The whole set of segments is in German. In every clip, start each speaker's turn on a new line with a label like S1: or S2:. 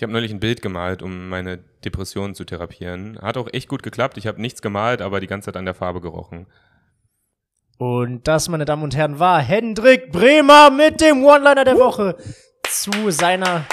S1: Ich habe neulich ein Bild gemalt, um meine Depressionen zu therapieren. Hat auch echt gut geklappt. Ich habe nichts gemalt, aber die ganze Zeit an der Farbe gerochen.
S2: Und das, meine Damen und Herren, war Hendrik Bremer mit dem One-Liner der Woche zu seiner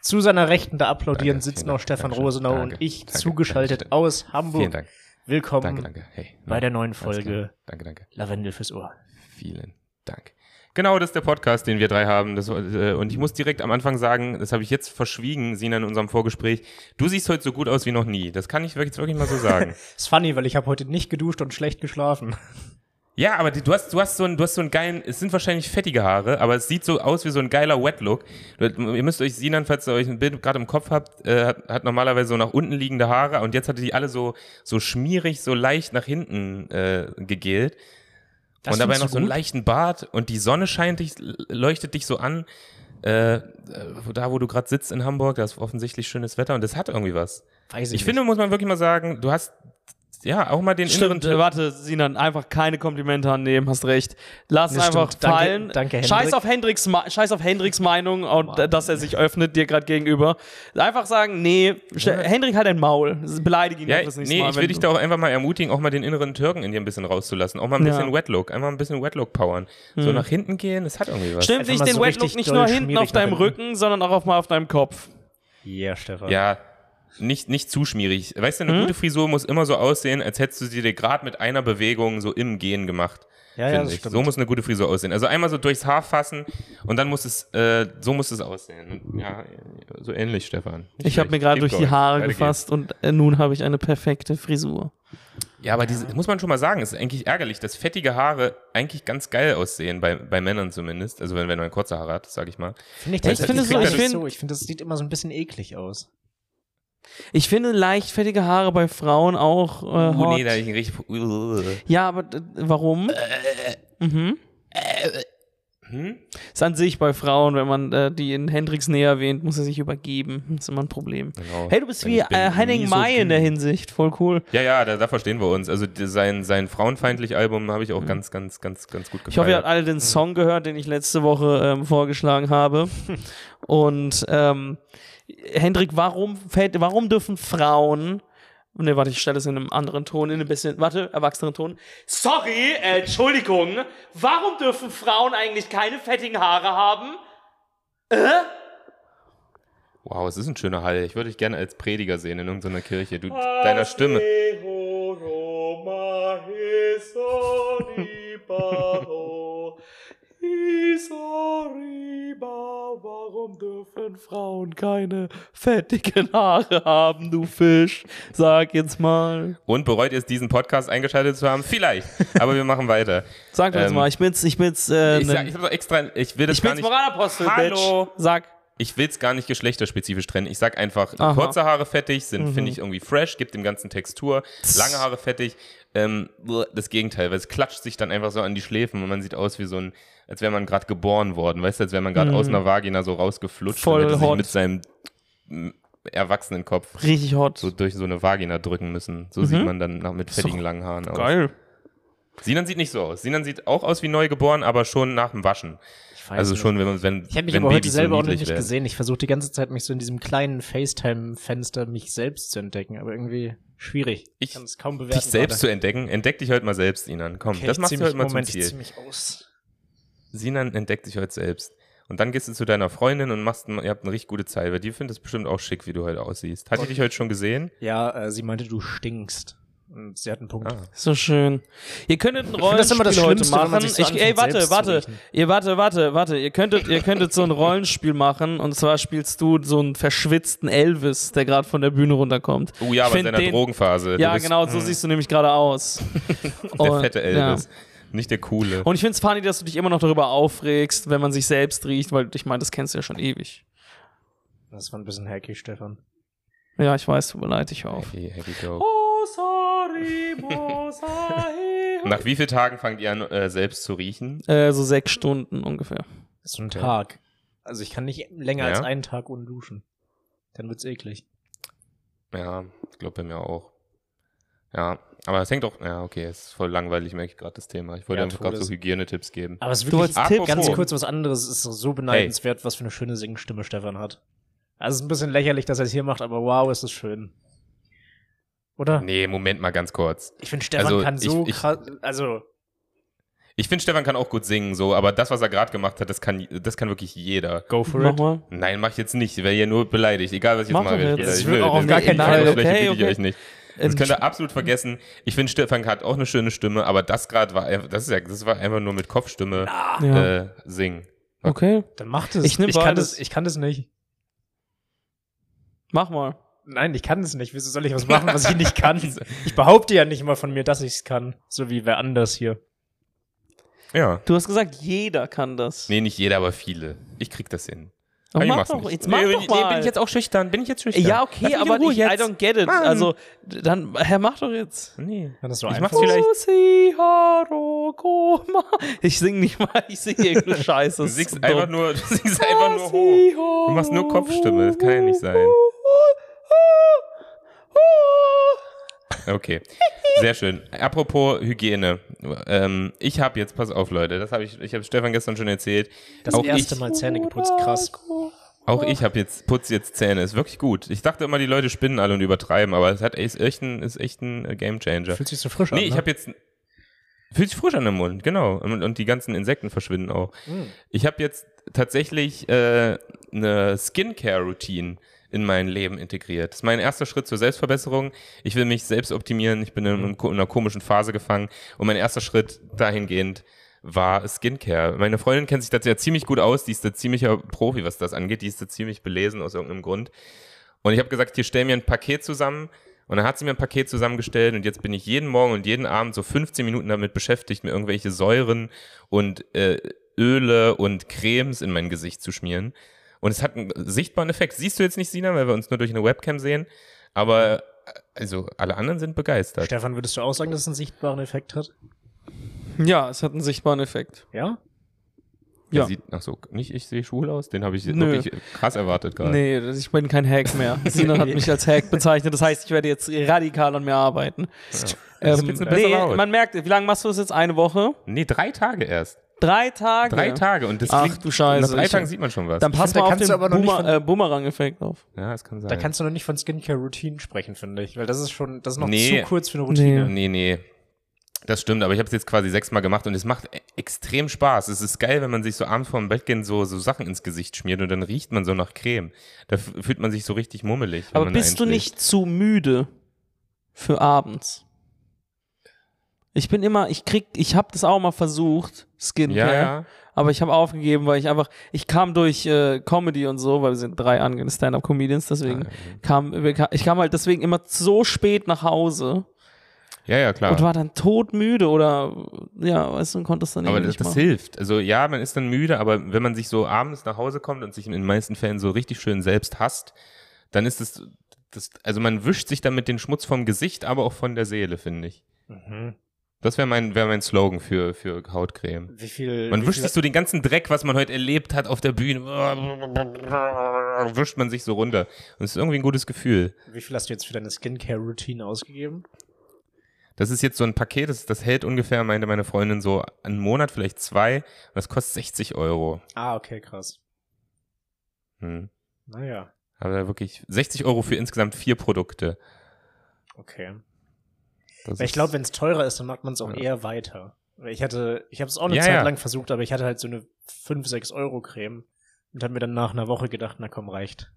S2: zu seiner Rechten da applaudieren
S1: Danke,
S2: sitzen noch
S1: Dank,
S2: Stefan
S1: Dankeschön,
S2: Rosenau
S1: danke,
S2: und ich
S1: danke,
S2: zugeschaltet aus Hamburg.
S1: Vielen Dank.
S2: Willkommen
S1: Danke, danke. Hey.
S2: bei der neuen. Folge
S1: Danke, danke.
S2: Lavendel fürs Ohr.
S1: Vielen Dank. Genau, das ist der Podcast, den wir drei haben. Das, äh, und ich muss direkt am Anfang sagen, das habe ich jetzt verschwiegen, Sina, in unserem Vorgespräch. Du siehst heute so gut aus wie noch nie. Das kann ich wirklich, wirklich mal so sagen.
S2: Ist funny, weil ich habe heute nicht geduscht und schlecht geschlafen.
S1: ja, aber die, du, hast, du, hast so einen, du hast so einen geilen, es sind wahrscheinlich fettige Haare, aber es sieht so aus wie so ein geiler Wet-Look. Ihr müsst euch Sinan, falls ihr euch ein Bild gerade im Kopf habt, äh, hat, hat normalerweise so nach unten liegende Haare und jetzt hatte die alle so, so schmierig, so leicht nach hinten äh, gegelt.
S2: Das
S1: und dabei noch so einen
S2: gut?
S1: leichten Bart und die Sonne scheint dich, leuchtet dich so an. Äh, äh, da, wo du gerade sitzt in Hamburg, da ist offensichtlich schönes Wetter und das hat irgendwie was.
S2: Weiß
S1: Ich finde, muss man wirklich mal sagen, du hast ja auch mal den
S3: Stimmt,
S1: inneren.
S3: warte, Sinan, einfach keine Komplimente annehmen, hast recht. Lass
S2: Das
S3: einfach
S2: stimmt. Danke-
S3: fallen.
S2: danke, Hendrik.
S3: Scheiß auf Hendriks, Scheiß auf Hendriks Meinung und äh, dass er sich öffnet dir gerade gegenüber. Einfach sagen, nee, Sch Hendrik hat ein Maul. Beleidige ihn
S1: Ja,
S3: einfach das nächste
S1: nee,
S3: Mal.
S1: ich will dich da auch einfach mal ermutigen, auch mal den inneren Türken in dir ein bisschen rauszulassen. Auch mal ein
S3: Ja.
S1: bisschen Wetlook, einfach ein bisschen Wetlook powern. So nach hinten gehen, das hat irgendwie was.
S3: Stimmt nicht den
S2: so
S3: Wetlook nicht nur hinten auf deinem. Rücken, sondern auch auf mal auf deinem Kopf.
S2: Ja, Stefan.
S1: Ja, nicht, nicht zu schmierig. Weißt du,
S3: Hm?
S1: eine gute Frisur muss immer so aussehen, als hättest du sie dir gerade mit einer Bewegung so im Gehen gemacht.
S2: Ja, ja,
S1: ich. So muss eine gute Frisur aussehen. Also einmal so durchs Haar fassen und dann muss es, äh, so muss es aussehen. Ja, so ähnlich, Stefan. Nicht
S3: Ich habe mir gerade durch die. Haare
S1: Weiter
S3: gefasst und äh, nun habe ich eine perfekte Frisur.
S1: geht's. Ja, aber diese, muss man schon mal sagen, es ist eigentlich ärgerlich, dass fettige Haare eigentlich ganz geil aussehen, bei, bei Männern zumindest. Also wenn, wenn man kurze Haare hat, sag ich mal.
S2: Finde ich,
S1: Ich
S2: das-
S1: finde
S2: ich
S1: so- ich
S2: so. Ich finde, das sieht immer so ein bisschen eklig aus.
S3: Ich finde leicht fettige Haare bei Frauen auch äh,
S1: Uh,
S3: hot.
S1: nee, da ich richtig. Uh.
S3: Ja, aber äh, warum? mhm.
S1: Hm?
S3: Ist an sich bei Frauen, wenn man äh, die in Hendricks Nähe erwähnt, muss er sich übergeben. Das ist immer ein Problem.
S1: Genau.
S3: Hey, du bist wie äh, Henning
S1: nie so
S3: Mai in der. Hinsicht. Voll cool.
S1: Ja, ja, da, da verstehen wir uns. Also die- sein, sein frauenfeindlich Album habe ich auch ganz, ganz, ganz, ganz gut gefallen.
S3: Mhm. Ich hoffe, ihr habt alle den Song gehört, den ich letzte Woche ähm, vorgeschlagen habe. Und ähm, Hendrik, warum, fällt, warum dürfen Frauen Ne, warte, ich stelle es in einem anderen Ton, in einem bisschen, warte, erwachsenen Ton. Sorry, äh, Entschuldigung, warum dürfen Frauen eigentlich keine fettigen Haare haben? Äh?
S1: Wow, es ist ein schöner Hall. Ich würde dich gerne als Prediger sehen in irgendeiner Kirche. Du, deiner Stimme.
S3: Warum dürfen Frauen keine fettigen Haare haben, du Fisch? Sag jetzt mal.
S1: Und bereut ihr es, diesen Podcast eingeschaltet zu haben? Vielleicht. Aber wir machen weiter.
S3: Sag doch jetzt
S1: Ähm,
S3: mal, ich bin's, ich bin's, äh,
S1: Ich,
S3: ne-
S1: sag, ich doch extra, ich will das
S3: ich
S1: gar
S3: bin's
S1: nicht.
S3: Moralapostel,
S1: Hallo.
S3: Bitch. Sag.
S1: Ich will es gar nicht geschlechterspezifisch trennen. Ich sag einfach,
S3: Aha. Mhm.
S1: kurze Haare fettig sind, finde ich, irgendwie fresh, gibt dem ganzen Textur. Lange Haare fettig, ähm, das Gegenteil, weil es klatscht sich dann einfach so an die Schläfen und man sieht aus wie so ein, als wäre man gerade geboren worden, weißt du, als wäre man gerade aus einer Vagina so rausgeflutscht
S3: Mhm. Voll
S1: und hätte sich
S3: hot.
S1: mit seinem mm, erwachsenen Kopf
S3: Richtig hot.
S1: so durch so eine Vagina drücken müssen. So sieht man dann nach, mit fettigen langen Haaren aus.
S3: Mhm. Geil.
S1: Sinan sieht nicht so aus. Sinan sieht auch aus wie neugeboren, aber schon nach dem Waschen.
S2: Ich weiß
S1: Also
S2: nicht.
S1: schon, wenn man, wenn,
S2: Ich habe mich
S1: wenn
S2: aber heute
S1: Babys
S2: selber
S1: so
S2: auch nicht gesehen. Ich versuche die ganze Zeit, mich so in diesem kleinen FaceTime-Fenster mich selbst zu entdecken, aber irgendwie schwierig.
S1: Ich-
S2: kann es kaum bewerten.
S1: Dich selbst
S2: gerade.
S1: zu entdecken. Entdeck dich heute mal selbst, Inan. Komm,
S2: Okay,
S1: das
S2: ich
S1: machst du heute mal zum
S2: Moment, ich
S1: Ziel.
S2: mich aus.
S1: Sinan entdeckt sich heute selbst. Und dann gehst du zu deiner Freundin und machst, ihr habt eine richtig gute Zeit, weil die findet es bestimmt auch schick, wie du heute aussiehst. Hat die dich heute schon gesehen?
S2: Ja, äh, sie meinte, du stinkst. Und sie hat einen Punkt.
S1: Ah.
S3: So schön. Ihr könntet ein Rollenspiel heute machen.
S2: so
S3: Ich, ey, warte, warte. Ihr warte, warte, warte. Ihr könntet, ihr könntet so ein Rollenspiel machen und zwar spielst du so einen verschwitzten Elvis, der gerade von der Bühne runterkommt.
S1: Oh ja,
S3: Ich
S1: aber in seiner
S3: den-
S1: Drogenphase.
S3: Ja,
S1: bist
S3: genau, so siehst du nämlich gerade aus.
S1: Der
S3: Und-
S1: fette Elvis. Nicht der coole.
S3: Und ich find's funny, dass du dich immer noch darüber aufregst, wenn man sich selbst riecht, weil ich meine, das kennst du ja schon ewig.
S2: Das war ein bisschen hacky, Stefan.
S3: Ja, ich weiß, tut mir leid, ich auf.
S1: Happy, happy joke.
S3: Oh, sorry.
S1: Nach wie vielen Tagen fangt ihr an, äh, selbst zu riechen?
S3: äh, so sechs Stunden ungefähr.
S2: Das ist so ein
S1: Okay.
S2: Tag. Also ich kann nicht länger
S1: Ja?
S2: als einen Tag ohne duschen. Dann wird's eklig.
S1: Ja, ich glaube bei mir auch. Ja, aber es hängt auch, ja, okay, es ist voll langweilig, merke ich gerade das Thema. Ich wollte
S2: Ja,
S1: einfach gerade so Hygienetipps geben.
S2: Aber es ist wirklich
S3: Tipp-
S2: ganz kurz was anderes. Es ist so beneidenswert, was für eine schöne Singstimme Stefan hat. Also es ist ein bisschen lächerlich, dass er es hier macht, aber wow, ist es schön. Oder?
S1: Nee, Moment mal ganz kurz.
S2: Ich finde, Stefan
S1: Also,
S2: kann
S1: ich-
S2: so
S1: ich-
S2: krass, also
S1: Ich finde, Stefan kann auch gut singen, so, aber das, was er gerade gemacht hat, das kann, das kann wirklich jeder.
S2: go for
S3: Mach
S2: it.
S3: mal.
S1: Nein, mach ich jetzt nicht. Ich wäre hier nur beleidigt. Egal, was ich jetzt
S3: Mach
S1: mache.
S3: jetzt.
S1: ich
S2: Das
S1: beleidigt.
S2: wird auch auf gar
S1: das-
S2: keinen Fall.
S1: das
S3: Okay,
S1: ich
S3: okay.
S1: euch nicht. Das könnt ihr absolut vergessen. Ich finde, Stefan hat auch eine schöne Stimme, aber das gerade war einfach, das ist ja, das war einfach nur mit Kopfstimme
S3: Ja.
S1: äh, singen.
S3: Okay,
S2: Dann macht es.
S3: Ich nehm
S2: kann das, ich kann das nicht.
S3: mach mal.
S2: Nein, ich kann es nicht. Wieso soll ich was machen, was ich nicht kann? Ich behaupte ja nicht mal von mir, dass ich es kann. So wie wer anders hier.
S1: Ja.
S3: Du hast gesagt, jeder kann das.
S1: Nee, nicht jeder, aber viele. Ich krieg das hin.
S3: Aber
S1: ich
S3: mach doch,
S1: nicht.
S3: jetzt mach
S1: nee,
S3: doch
S1: nee,
S3: mal.
S1: bin ich jetzt auch schüchtern? Bin ich jetzt schüchtern?
S3: Ja, okay, aber ich, I
S1: jetzt.
S3: don't get it.
S1: Mann.
S3: Also, dann, Herr, mach doch jetzt.
S1: Nee.
S2: Kann das so
S1: Ich
S2: einfach?
S1: mach's vielleicht-.
S3: Ich sing nicht mal, ich singe irgendeine Scheiße.
S1: Du
S3: ist
S1: singst einfach nur, du singst einfach nur hoch. Du machst nur Kopfstimme, das kann ja nicht sein. Okay, sehr schön. Apropos Hygiene. Ähm, ich habe jetzt, pass auf Leute, das habe ich, ich habe Stefan gestern schon erzählt.
S2: Das
S1: auch
S2: erste
S1: ich,
S2: Mal Zähne geputzt, krass.
S1: Auch ich habe jetzt, putze jetzt Zähne, ist wirklich gut. Ich dachte immer, die Leute spinnen alle und übertreiben, aber es hat ist echt ein, ist echt ein Gamechanger.
S2: Fühlt sich so frisch an.
S1: Nee, ich
S2: ne?
S1: habe jetzt. Fühlt sich frisch an im Mund, genau. Und, und die ganzen Insekten verschwinden auch.
S2: Mm.
S1: Ich habe jetzt tatsächlich äh, eine Skincare-Routine in mein Leben integriert. Das ist mein erster Schritt zur Selbstverbesserung. Ich will mich selbst optimieren. Ich bin in, einem ko- in einer komischen Phase gefangen. Und mein erster Schritt dahingehend war Skincare. Meine Freundin kennt sich da ja ziemlich gut aus. Die ist da ziemlicher Profi, was das angeht. Die ist da ziemlich belesen aus irgendeinem Grund. Und ich habe gesagt, hier stell mir ein Paket zusammen. Und dann hat sie mir ein Paket zusammengestellt und jetzt bin ich jeden Morgen und jeden Abend so 15 Minuten damit beschäftigt, mir irgendwelche Säuren und äh, Öle und Cremes in mein Gesicht zu schmieren. Und es hat einen sichtbaren Effekt. Siehst du jetzt nicht, Sina, weil wir uns nur durch eine Webcam sehen. Aber äh, also alle anderen sind begeistert.
S2: Stefan, würdest du auch sagen, dass es einen sichtbaren Effekt hat?
S3: Ja, es hat einen sichtbaren Effekt.
S2: Ja?
S1: Der
S3: Ja.
S1: Sieht, ach so, nicht ich sehe schwul aus? Den habe ich
S3: Nö.
S1: wirklich krass erwartet gerade.
S3: Nee, das- ich bin kein Hack mehr. Sina hat mich als Hack bezeichnet. Das heißt, ich werde jetzt radikal an mir arbeiten.
S1: Das
S3: Ähm, nee,
S1: Haut.
S3: man merkt, wie lange machst du das jetzt? Eine Woche?
S1: Nee, drei Tage erst.
S3: Drei Tage?
S1: Drei Tage. Und das
S3: Ach
S1: klingt,
S3: du Scheiße.
S1: Nach drei Tagen sieht man schon was.
S3: Dann pass
S2: find, da kannst
S3: den
S2: du aber noch nicht
S3: Boomer,
S2: von-
S3: äh, Boomerang-Effekt auf.
S1: ja, das kann sein.
S2: Da kannst du noch nicht von Skincare-Routine sprechen, finde ich. Weil das ist schon, das ist noch
S1: Nee.
S2: zu kurz für eine Routine.
S1: Nee, nee. Das stimmt, aber ich habe es jetzt quasi sechsmal gemacht und es macht e- extrem Spaß. Es ist geil, wenn man sich so abends vorm Bett gehen so, so Sachen ins Gesicht schmiert und dann riecht man so nach Creme. Da fühlt man sich so richtig mummelig.
S3: Aber bist du nicht zu müde für abends? Ich bin immer, ich krieg, ich habe das auch mal versucht, Skincare,
S1: Ja, ja.
S3: aber ich habe aufgegeben, weil ich einfach, ich kam durch äh, Comedy und so, weil wir sind drei angehende Stand-up-Comedians, deswegen
S1: Ah,
S3: kam, ich kam halt deswegen immer so spät nach Hause
S1: Ja, ja, klar.
S3: und war dann todmüde oder ja, weißt du, und konnte es dann
S1: aber
S3: nicht
S1: das
S3: machen.
S1: hilft. Also ja, man ist dann müde, aber wenn man sich so abends nach Hause kommt und sich in den meisten Fällen so richtig schön selbst hasst, dann ist es, das, also man wischt sich damit den Schmutz vom Gesicht, aber auch von der Seele, finde ich.
S2: Mhm.
S1: Das wäre mein, wär mein Slogan für, für Hautcreme.
S2: Wie viel.
S1: Man
S2: wie
S1: wischt
S2: viel,
S1: sich so den ganzen Dreck, was man heute erlebt hat auf der Bühne, wischt man sich so runter. Und es ist irgendwie ein gutes Gefühl.
S2: Wie viel hast du jetzt für deine Skincare-Routine ausgegeben?
S1: Das ist jetzt so ein Paket, das, das hält ungefähr, meinte meine Freundin, so einen Monat, vielleicht zwei. Und das kostet 60 Euro.
S2: Ah, okay, krass.
S1: Hm.
S2: Naja,
S1: Aber wirklich 60 Euro für insgesamt vier Produkte.
S2: okay.
S1: Das
S2: Weil ich glaube, wenn es teurer ist, dann macht man es auch
S1: Ja.
S2: eher weiter. Ich hatte, ich habe es auch eine
S1: Ja,
S2: Zeit lang versucht, aber ich hatte halt so eine 5, 6 Euro Creme und habe mir dann nach einer Woche gedacht, na komm, reicht.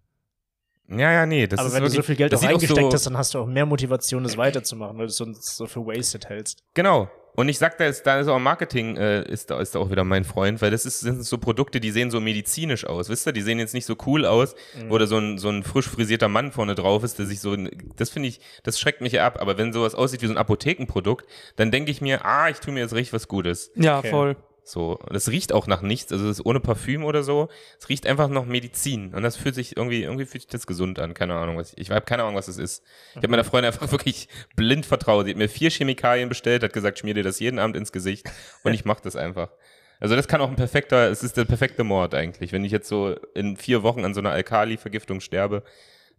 S1: Ja, ja, nee. Das
S2: aber
S1: ist
S2: wenn du
S1: wirklich,
S2: so viel Geld
S1: das
S2: auch
S1: sieht auch
S2: eingesteckt
S1: so,
S2: hast, dann hast du auch mehr Motivation, das weiterzumachen, weil du es sonst so für wasted hältst.
S1: Genau. Und ich sag, da ist, da ist auch Marketing, äh, ist, da, ist da auch wieder mein Freund, weil das ist, sind so Produkte, die sehen so medizinisch aus, wisst ihr? Die sehen jetzt nicht so cool aus,
S2: Mhm.
S1: wo da so ein, so ein frisch frisierter Mann vorne drauf ist, der sich so, das finde ich, das schreckt mich ja ab. Aber wenn sowas aussieht wie so ein Apothekenprodukt, dann denke ich mir, ah, ich tue mir jetzt richtig was Gutes.
S3: Ja,
S2: Okay.
S3: voll.
S1: So, und das riecht auch nach nichts, also es ist ohne Parfüm oder so. Es riecht einfach nach Medizin und das fühlt sich irgendwie, irgendwie fühlt sich das gesund an. Keine Ahnung, was ich, ich habe keine Ahnung, was das ist. Ich habe meiner Freundin einfach wirklich blind vertraut. Sie hat mir vier Chemikalien bestellt, hat gesagt, schmier dir das jeden Abend ins Gesicht und ich mach das einfach. Also das kann auch ein perfekter, es ist der perfekte Mord eigentlich. Wenn ich jetzt so in vier Wochen an so einer Alkali-Vergiftung sterbe,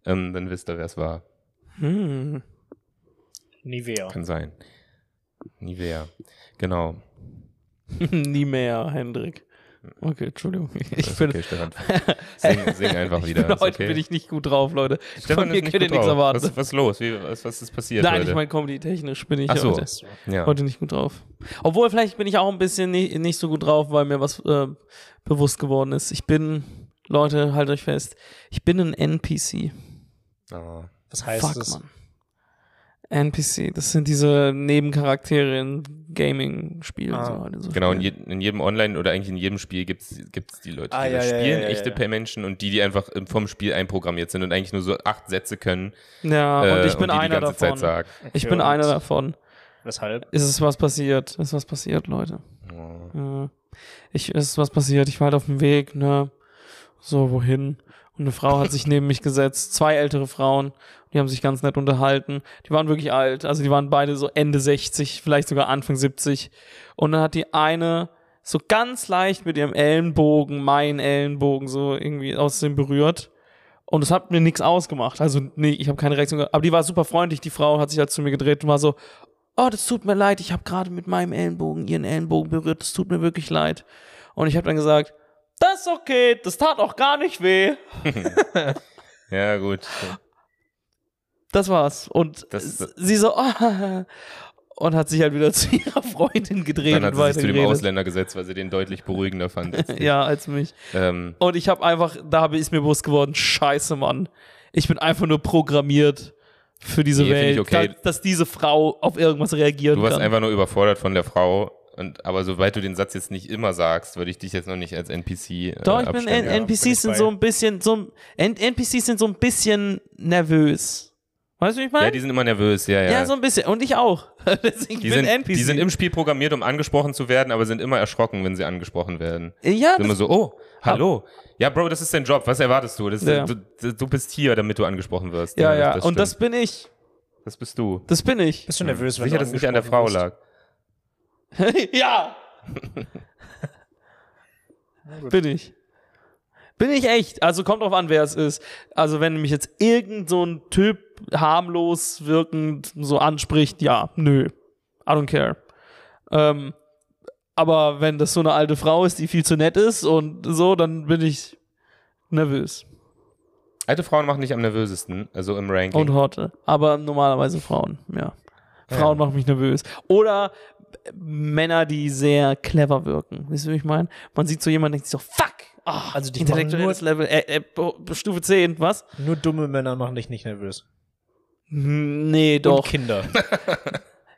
S1: ähm, dann wisst ihr, wer es war.
S3: Hm.
S2: Nivea.
S1: Kann sein. Nivea. Genau.
S3: Nie mehr, Hendrik. Okay, Entschuldigung. Ich bin,
S1: okay, Stefan. Sing, sing einfach wieder.
S3: bin heute
S1: okay.
S3: bin ich nicht gut drauf, Leute.
S1: Stefan
S3: Von mir könnt ihr nichts erwarten.
S1: Was, was ist los? Wie, was, was ist passiert
S3: Nein,
S1: heute?
S3: ich meine, comedy-technisch bin ich
S1: Ach so.
S3: heute,
S1: ja.
S3: heute nicht gut drauf. Obwohl, vielleicht bin ich auch ein bisschen nicht, nicht so gut drauf, weil mir was äh, bewusst geworden ist. Ich bin, Leute, haltet euch fest, ich bin ein NPC.
S1: Oh.
S2: Was heißt
S3: Fuck,
S2: das?
S3: Mann. NPC, das sind diese Nebencharaktere in Gaming-Spielen.
S2: Ah.
S3: so, halt in so
S1: Genau, in, je, in jedem Online- oder eigentlich in jedem Spiel gibt es die Leute, die
S2: Ah, ja,
S1: das
S2: ja,
S1: spielen,
S2: ja, ja,
S1: echte
S2: ja.
S1: per Menschen und die, die einfach im- vom Spiel einprogrammiert sind und eigentlich nur so acht Sätze können.
S3: Ja,
S1: äh,
S3: und ich bin
S1: die
S3: einer
S1: die ganze
S3: davon. Ich bin
S2: und
S3: einer davon.
S2: Weshalb?
S3: Ist es was passiert? Ist was passiert, Leute?
S1: Oh.
S3: Ja. Ich, ist was passiert. Ich war halt auf dem Weg, ne? So, wohin? Und eine Frau hat sich neben mich gesetzt. Zwei ältere Frauen. Die haben sich ganz nett unterhalten. Die waren wirklich alt. Also, die waren beide so Ende 60, vielleicht sogar Anfang 70. Und dann hat die eine so ganz leicht mit ihrem Ellenbogen, meinen Ellenbogen, so irgendwie aus dem berührt. Und es hat mir nichts ausgemacht. Also, nee, ich habe keine Reaktion gehabt. Aber die war super freundlich. Die Frau hat sich halt zu mir gedreht und war so, oh, das tut mir leid, ich habe gerade mit meinem Ellenbogen ihren Ellenbogen berührt, das tut mir wirklich leid. Und ich habe dann gesagt, das ist okay, das tat auch gar nicht weh.
S1: Ja, gut.
S3: Das war's. Und
S1: Das-
S3: s- sie so, oh, und hat sich halt wieder zu ihrer Freundin gedreht
S1: Dann hat
S3: und
S1: sie sich zu dem. Ausländer gesetzt, weil sie den deutlich beruhigender fand. als.
S3: Ja, als mich.
S1: Ähm,
S3: Und ich habe einfach, da habe ich mir bewusst geworden, scheiße, Mann. Ich bin einfach nur programmiert für diese
S1: Nee,
S3: Welt,
S1: okay.
S3: dass, dass diese Frau auf irgendwas reagieren
S1: du warst
S3: kann.
S1: einfach nur überfordert von der Frau. Und, aber sobald du den Satz jetzt nicht immer sagst, würde ich dich jetzt noch nicht als NPC äh,
S3: Doch, ich bin. N
S2: ja, bin
S3: NPCs
S2: ich
S3: sind so ein bisschen, so ein, N NPCs sind so ein bisschen nervös. Weißt du, wie ich meine?
S1: Ja, die sind immer nervös, ja, ja.
S3: Ja, so ein bisschen. Und ich auch. Deswegen
S1: die,
S3: bin
S1: sind,
S3: NPC.
S1: die sind im Spiel programmiert, um angesprochen zu werden, aber sind immer erschrocken, wenn sie angesprochen werden.
S3: ja,
S1: Sind immer
S3: das,
S1: so, oh, hallo. Ja, Bro, das ist dein Job. Was erwartest du? Das,
S3: Ja.
S1: du, du? Bist hier, damit du angesprochen wirst.
S3: ja, ja. Und
S1: stimmt.
S3: das bin ich.
S1: das bist du.
S3: Das bin ich.
S2: Bist du nervös, wenn
S1: Sicher,
S2: du
S1: dass es nicht an der Frau lag.
S3: ja. bin ich. Bin ich echt. Also kommt drauf an, wer es ist. Also wenn mich jetzt irgend so ein Typ harmlos wirkend so anspricht, ja, nö. I don't care. Ähm, aber wenn das so eine alte Frau ist, die viel zu nett ist und so, dann bin ich nervös.
S1: Alte Frauen machen dich am nervösesten, also im Ranking.
S3: Und Horte. Aber normalerweise Frauen, ja. Frauen machen mich nervös. Oder Männer, die sehr clever wirken. Wisst ihr, wie ich meine? Man sieht so jemanden, denkt sich so, fuck! Ah,
S2: Also die
S3: intellektuelles Level, äh, äh, Stufe 10, was?
S2: Nur dumme Männer machen dich nicht nervös.
S3: Hm, Nee,
S2: Und
S3: doch.
S2: Kinder.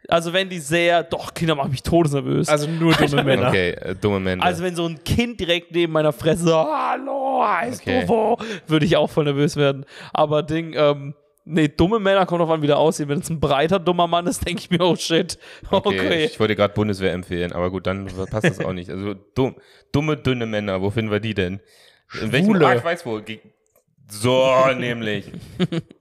S3: Also wenn die sehr, doch, Kinder machen mich todesnervös. Also,
S2: Also nur dumme Männer.
S1: Okay, äh, dumme Männer.
S3: wenn so ein Kind direkt neben meiner Fresse so, hallo, heißt
S1: Okay.
S3: du wo? Würde ich auch voll nervös werden. Aber Ding, ähm, nee, dumme Männer kommt drauf an, wie der aussieht. Wenn es ein breiter, dummer Mann ist, denke ich mir, oh shit. Okay.
S1: okay, ich wollte gerade Bundeswehr empfehlen, aber gut, dann passt das auch nicht. Also dumm, dumme, dünne Männer, wo finden wir die denn? In welchem. Ah, ich weiß wo. So, nämlich.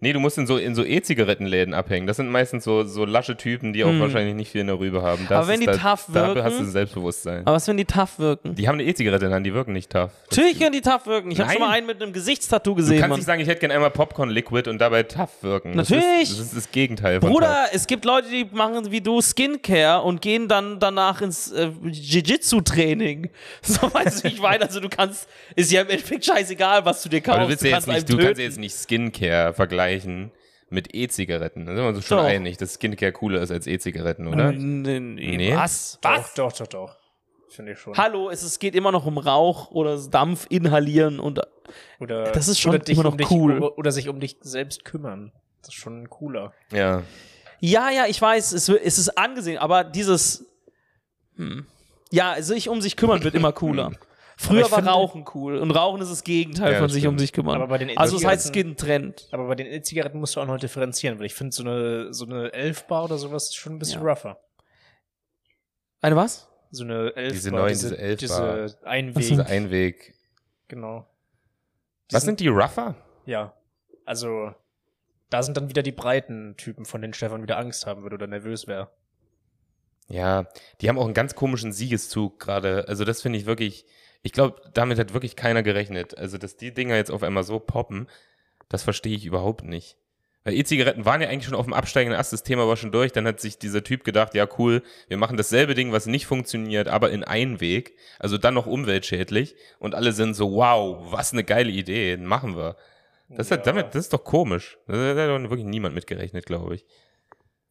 S1: Nee, du musst in so, in so E-Zigarettenläden abhängen. Das sind meistens so, so lasche Typen, die auch wahrscheinlich nicht viel in der Rübe haben. Das
S3: Hm. Aber wenn die
S1: da,
S3: tough
S1: Da
S3: wirken-
S1: hast du Selbstbewusstsein.
S3: Aber was, wenn die tough wirken?
S1: Die haben eine E-Zigarette in der Hand, die wirken nicht tough.
S3: Natürlich können die tough wirken. Ich habe schon mal einen mit einem Gesichtstattoo
S1: Du
S3: gesehen,
S1: kannst
S3: Mann.
S1: nicht sagen, ich hätte gerne einmal Popcorn-Liquid und dabei tough wirken.
S3: Natürlich.
S1: Das ist das, ist das Gegenteil von tough.
S3: Bruder, es gibt Leute, die machen wie du Skincare und gehen dann danach ins äh, Jiu-Jitsu-Training. So weißt du, ich meine. Also du kannst, ist ja im Endeffekt scheißegal, was du dir kaufst.
S1: Aber du willst ja jetzt
S3: einen
S1: nicht, du kannst
S3: töten.
S1: ja jetzt nicht Skincare vergleichen mit E-Zigaretten. Da sind wir uns schon
S3: Doch.
S1: einig, dass Skincare cooler ist als E-Zigaretten, oder?
S3: Nee, nee,
S1: Nee?
S3: Was?
S2: Doch,
S3: Was?
S2: doch, doch, doch. Finde ich schon.
S3: Hallo, es, es geht immer noch um Rauch oder Dampf inhalieren und
S2: Oder,
S3: Das ist schon
S2: oder dich
S3: immer noch
S2: um dich,
S3: cool.
S2: Oder, oder sich um dich selbst kümmern. Das ist schon cooler.
S1: Ja.
S3: Ja, ja, ich weiß, es, es ist angesehen, aber dieses, hm. ja, sich um sich kümmern wird immer cooler. Früher war
S2: finde-
S3: Rauchen cool und Rauchen ist das Gegenteil
S1: Ja,
S3: von sich
S1: stimmt.
S3: um sich kümmern.
S2: Aber bei den
S3: also es heißt, es
S2: E-Zigaretten-
S3: geht ein Trend.
S2: Aber bei den E-Zigaretten musst du auch noch differenzieren, weil ich finde, so eine, so eine Elfbar oder sowas ist schon ein bisschen
S3: Ja.
S2: rougher.
S3: Eine was?
S2: So eine Elfbar.
S1: Diese neuen, diese Elfbar.
S2: Diese Einweg.
S1: Dieser Einweg.
S2: Genau. Die
S1: Was
S2: sind-
S1: sind die Rougher?
S2: Ja. Also, da sind dann wieder die breiten Typen, von denen Stefan wieder Angst haben würde oder nervös wäre.
S1: Ja, die haben auch einen ganz komischen Siegeszug gerade. Also das finde ich wirklich, ich glaube, damit hat wirklich keiner gerechnet. Also dass die Dinger jetzt auf einmal so poppen, das verstehe ich überhaupt nicht. Weil E-Zigaretten waren ja eigentlich schon auf dem absteigenden Ast, das Thema war schon durch. Dann hat sich dieser Typ gedacht, ja cool, wir machen dasselbe Ding, was nicht funktioniert, aber in Einweg. Also dann noch umweltschädlich. Und alle sind so, wow, was eine geile Idee, machen wir. Das,
S2: Ja.
S1: hat, damit, das ist doch komisch. Da hat doch wirklich niemand mitgerechnet, glaube ich.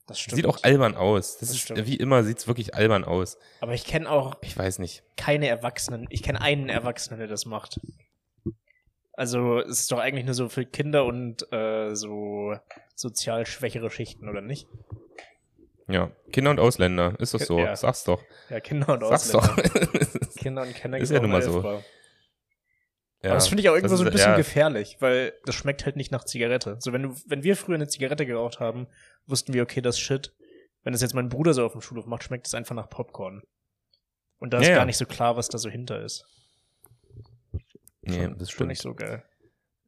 S2: Das stimmt.
S1: Sieht auch albern aus. Das,
S2: Das
S1: ist,
S2: stimmt.
S1: wie immer sieht's wirklich albern aus.
S2: Aber ich kenne auch
S1: Ich weiß nicht.
S2: keine Erwachsenen. Ich kenne einen Erwachsenen, der das macht. Also es ist doch eigentlich nur so für Kinder und äh, so sozial schwächere Schichten, oder nicht?
S1: Ja, Kinder und Ausländer, ist doch so.
S2: Ja.
S1: Sag's doch.
S2: Ja, Kinder und
S1: Sag's
S2: Ausländer.
S1: doch.
S2: Kinder und Kinder
S1: Ist ja nun mal so.
S2: Ja, Aber das finde ich auch irgendwo so ein
S1: ist-
S2: bisschen
S1: ja,
S2: gefährlich, weil das schmeckt halt nicht nach Zigarette. So, wenn du, wenn wir früher eine Zigarette geraucht haben, wussten wir, okay, das ist Shit. Wenn das jetzt mein Bruder so auf dem Schulhof macht, schmeckt es einfach nach Popcorn. Und da ist
S1: Ja,
S2: gar nicht so klar, was da so hinter ist.
S1: Nee,
S2: Schon-
S1: das stimmt.
S2: nicht so geil.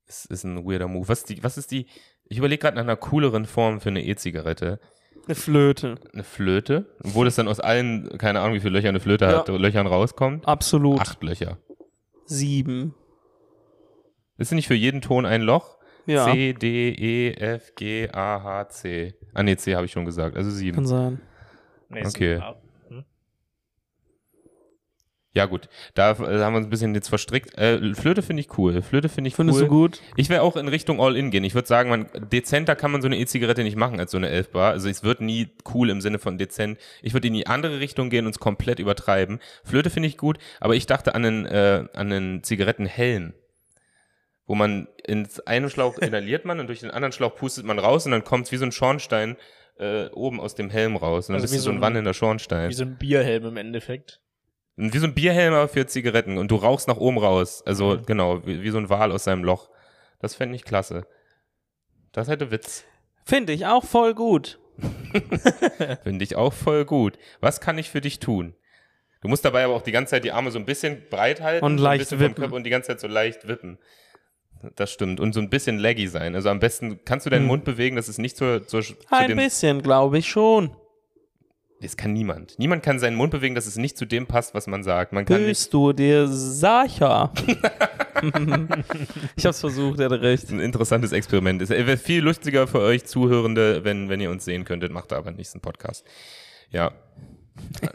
S1: Es ist ein weirder Move. Was, ist die, was ist die. Ich überlege gerade nach einer cooleren Form für eine E-Zigarette.
S3: Eine Flöte.
S1: Eine Flöte, wo das dann aus allen, keine Ahnung, wie viele Löcher eine Flöte
S3: Ja.
S1: hat, Löchern rauskommt.
S3: Absolut.
S1: Acht Löcher.
S3: Sieben.
S1: Ist nicht für jeden Ton ein Loch?
S3: Ja,
S1: C, D, E, F, G, A, H, C. Ah, nee, C habe ich schon gesagt. Also
S3: kann
S1: sieben.
S3: sein.
S2: Nee, ist
S1: Okay.
S2: hm?
S1: Ja, gut. Da äh, haben wir uns ein bisschen jetzt verstrickt. Äh, Flöte finde ich cool. Flöte finde ich
S3: Findest
S1: cool.
S3: du gut?
S1: Ich wäre auch in Richtung All-In gehen. Ich würde sagen, man, dezenter kann man so eine E-Zigarette nicht machen als so eine 11 Bar. Also es wird nie cool im Sinne von dezent. Ich würde in die andere Richtung gehen und es komplett übertreiben. Flöte finde ich gut, aber ich dachte an einen, äh, an einen Zigarettenhelm. Wo man ins einen Schlauch inhaliert man und durch den anderen Schlauch pustet man raus und dann kommt es wie so ein Schornstein äh, oben aus dem Helm raus. Und dann
S2: Also
S1: bist du so
S2: so
S1: ein wandelnder Schornstein.
S2: Wie so ein Bierhelm im Endeffekt.
S1: Wie so ein Bierhelm aber für Zigaretten und du rauchst nach oben raus. Also
S2: Mhm.
S1: genau, wie, wie so ein Wal aus seinem Loch. Das fände ich klasse. Das hätte Witz.
S3: Finde ich auch voll gut.
S1: Finde ich auch voll gut. Was kann ich für dich tun? Du musst dabei aber auch die ganze Zeit die Arme so ein bisschen breit halten
S3: Und
S1: so ein
S3: leicht
S1: bisschen vom
S3: wippen.
S1: Körper und die ganze Zeit so leicht wippen. Das stimmt. Und so ein bisschen laggy sein. Also am besten kannst du deinen
S3: Hm.
S1: Mund bewegen, dass es nicht zur, zur, zu
S3: Ein bisschen, glaube ich schon.
S1: Das kann niemand. Niemand kann seinen Mund bewegen, dass es nicht zu dem passt, was man sagt. Man kann nicht.
S3: Bist du dir sicher? ich hab's versucht, er hatte recht.
S1: ein interessantes Experiment. Es wäre viel lustiger für euch Zuhörende, wenn, wenn ihr uns sehen könntet. Macht aber im nächsten Podcast. Ja,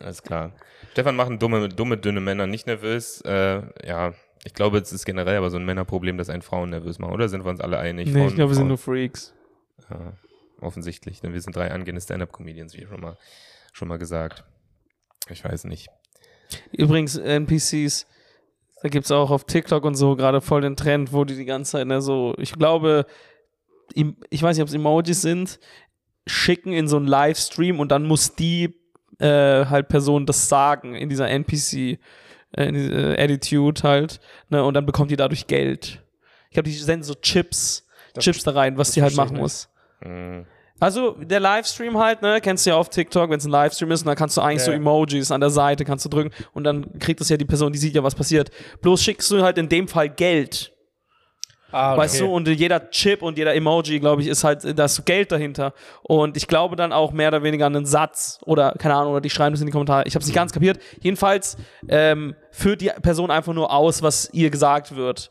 S1: alles klar. Stefan machen dumme, dumme, dünne Männer nicht nervös. Äh, ja, ich glaube, es ist generell aber so ein Männerproblem, dass einen Frauen nervös machen, oder? Sind wir uns alle einig?
S3: Nee,
S1: Frauen,
S3: ich glaube, wir sind nur Freaks.
S1: ja, offensichtlich, denn wir sind drei angehende Stand-Up-Comedians, wie schon mal, schon mal gesagt. Ich weiß nicht.
S3: Übrigens, NPCs, da gibt's auch auf TikTok und so gerade voll den Trend, wo die die ganze Zeit ne, so, ich glaube, ich weiß nicht, ob es Emojis sind, schicken in so einen Livestream und dann muss die äh, halt Person das sagen in dieser NPC äh, dieser Attitude halt, ne, und dann bekommt die dadurch Geld. Ich glaube, die senden so Chips,
S2: Das-
S3: Chips da rein, was die halt machen
S2: nicht.
S3: muss.
S1: Hm.
S3: Also der Livestream halt, ne, kennst du ja auf TikTok, wenn es ein Livestream ist, und dann kannst du eigentlich
S2: Ja,
S3: so. Emojis an der Seite kannst du drücken und dann kriegt das ja die Person, die sieht ja, was passiert. Bloß schickst du halt in dem Fall Geld,
S2: Ah,
S3: weißt du, und jeder Chip und jeder Emoji, glaube ich, ist halt das Geld dahinter. Und ich glaube dann auch mehr oder weniger einen Satz oder keine Ahnung, oder die schreiben das in die Kommentare. Ich habe es nicht ganz kapiert. Jedenfalls ähm, führt die Person einfach nur aus, was ihr gesagt wird.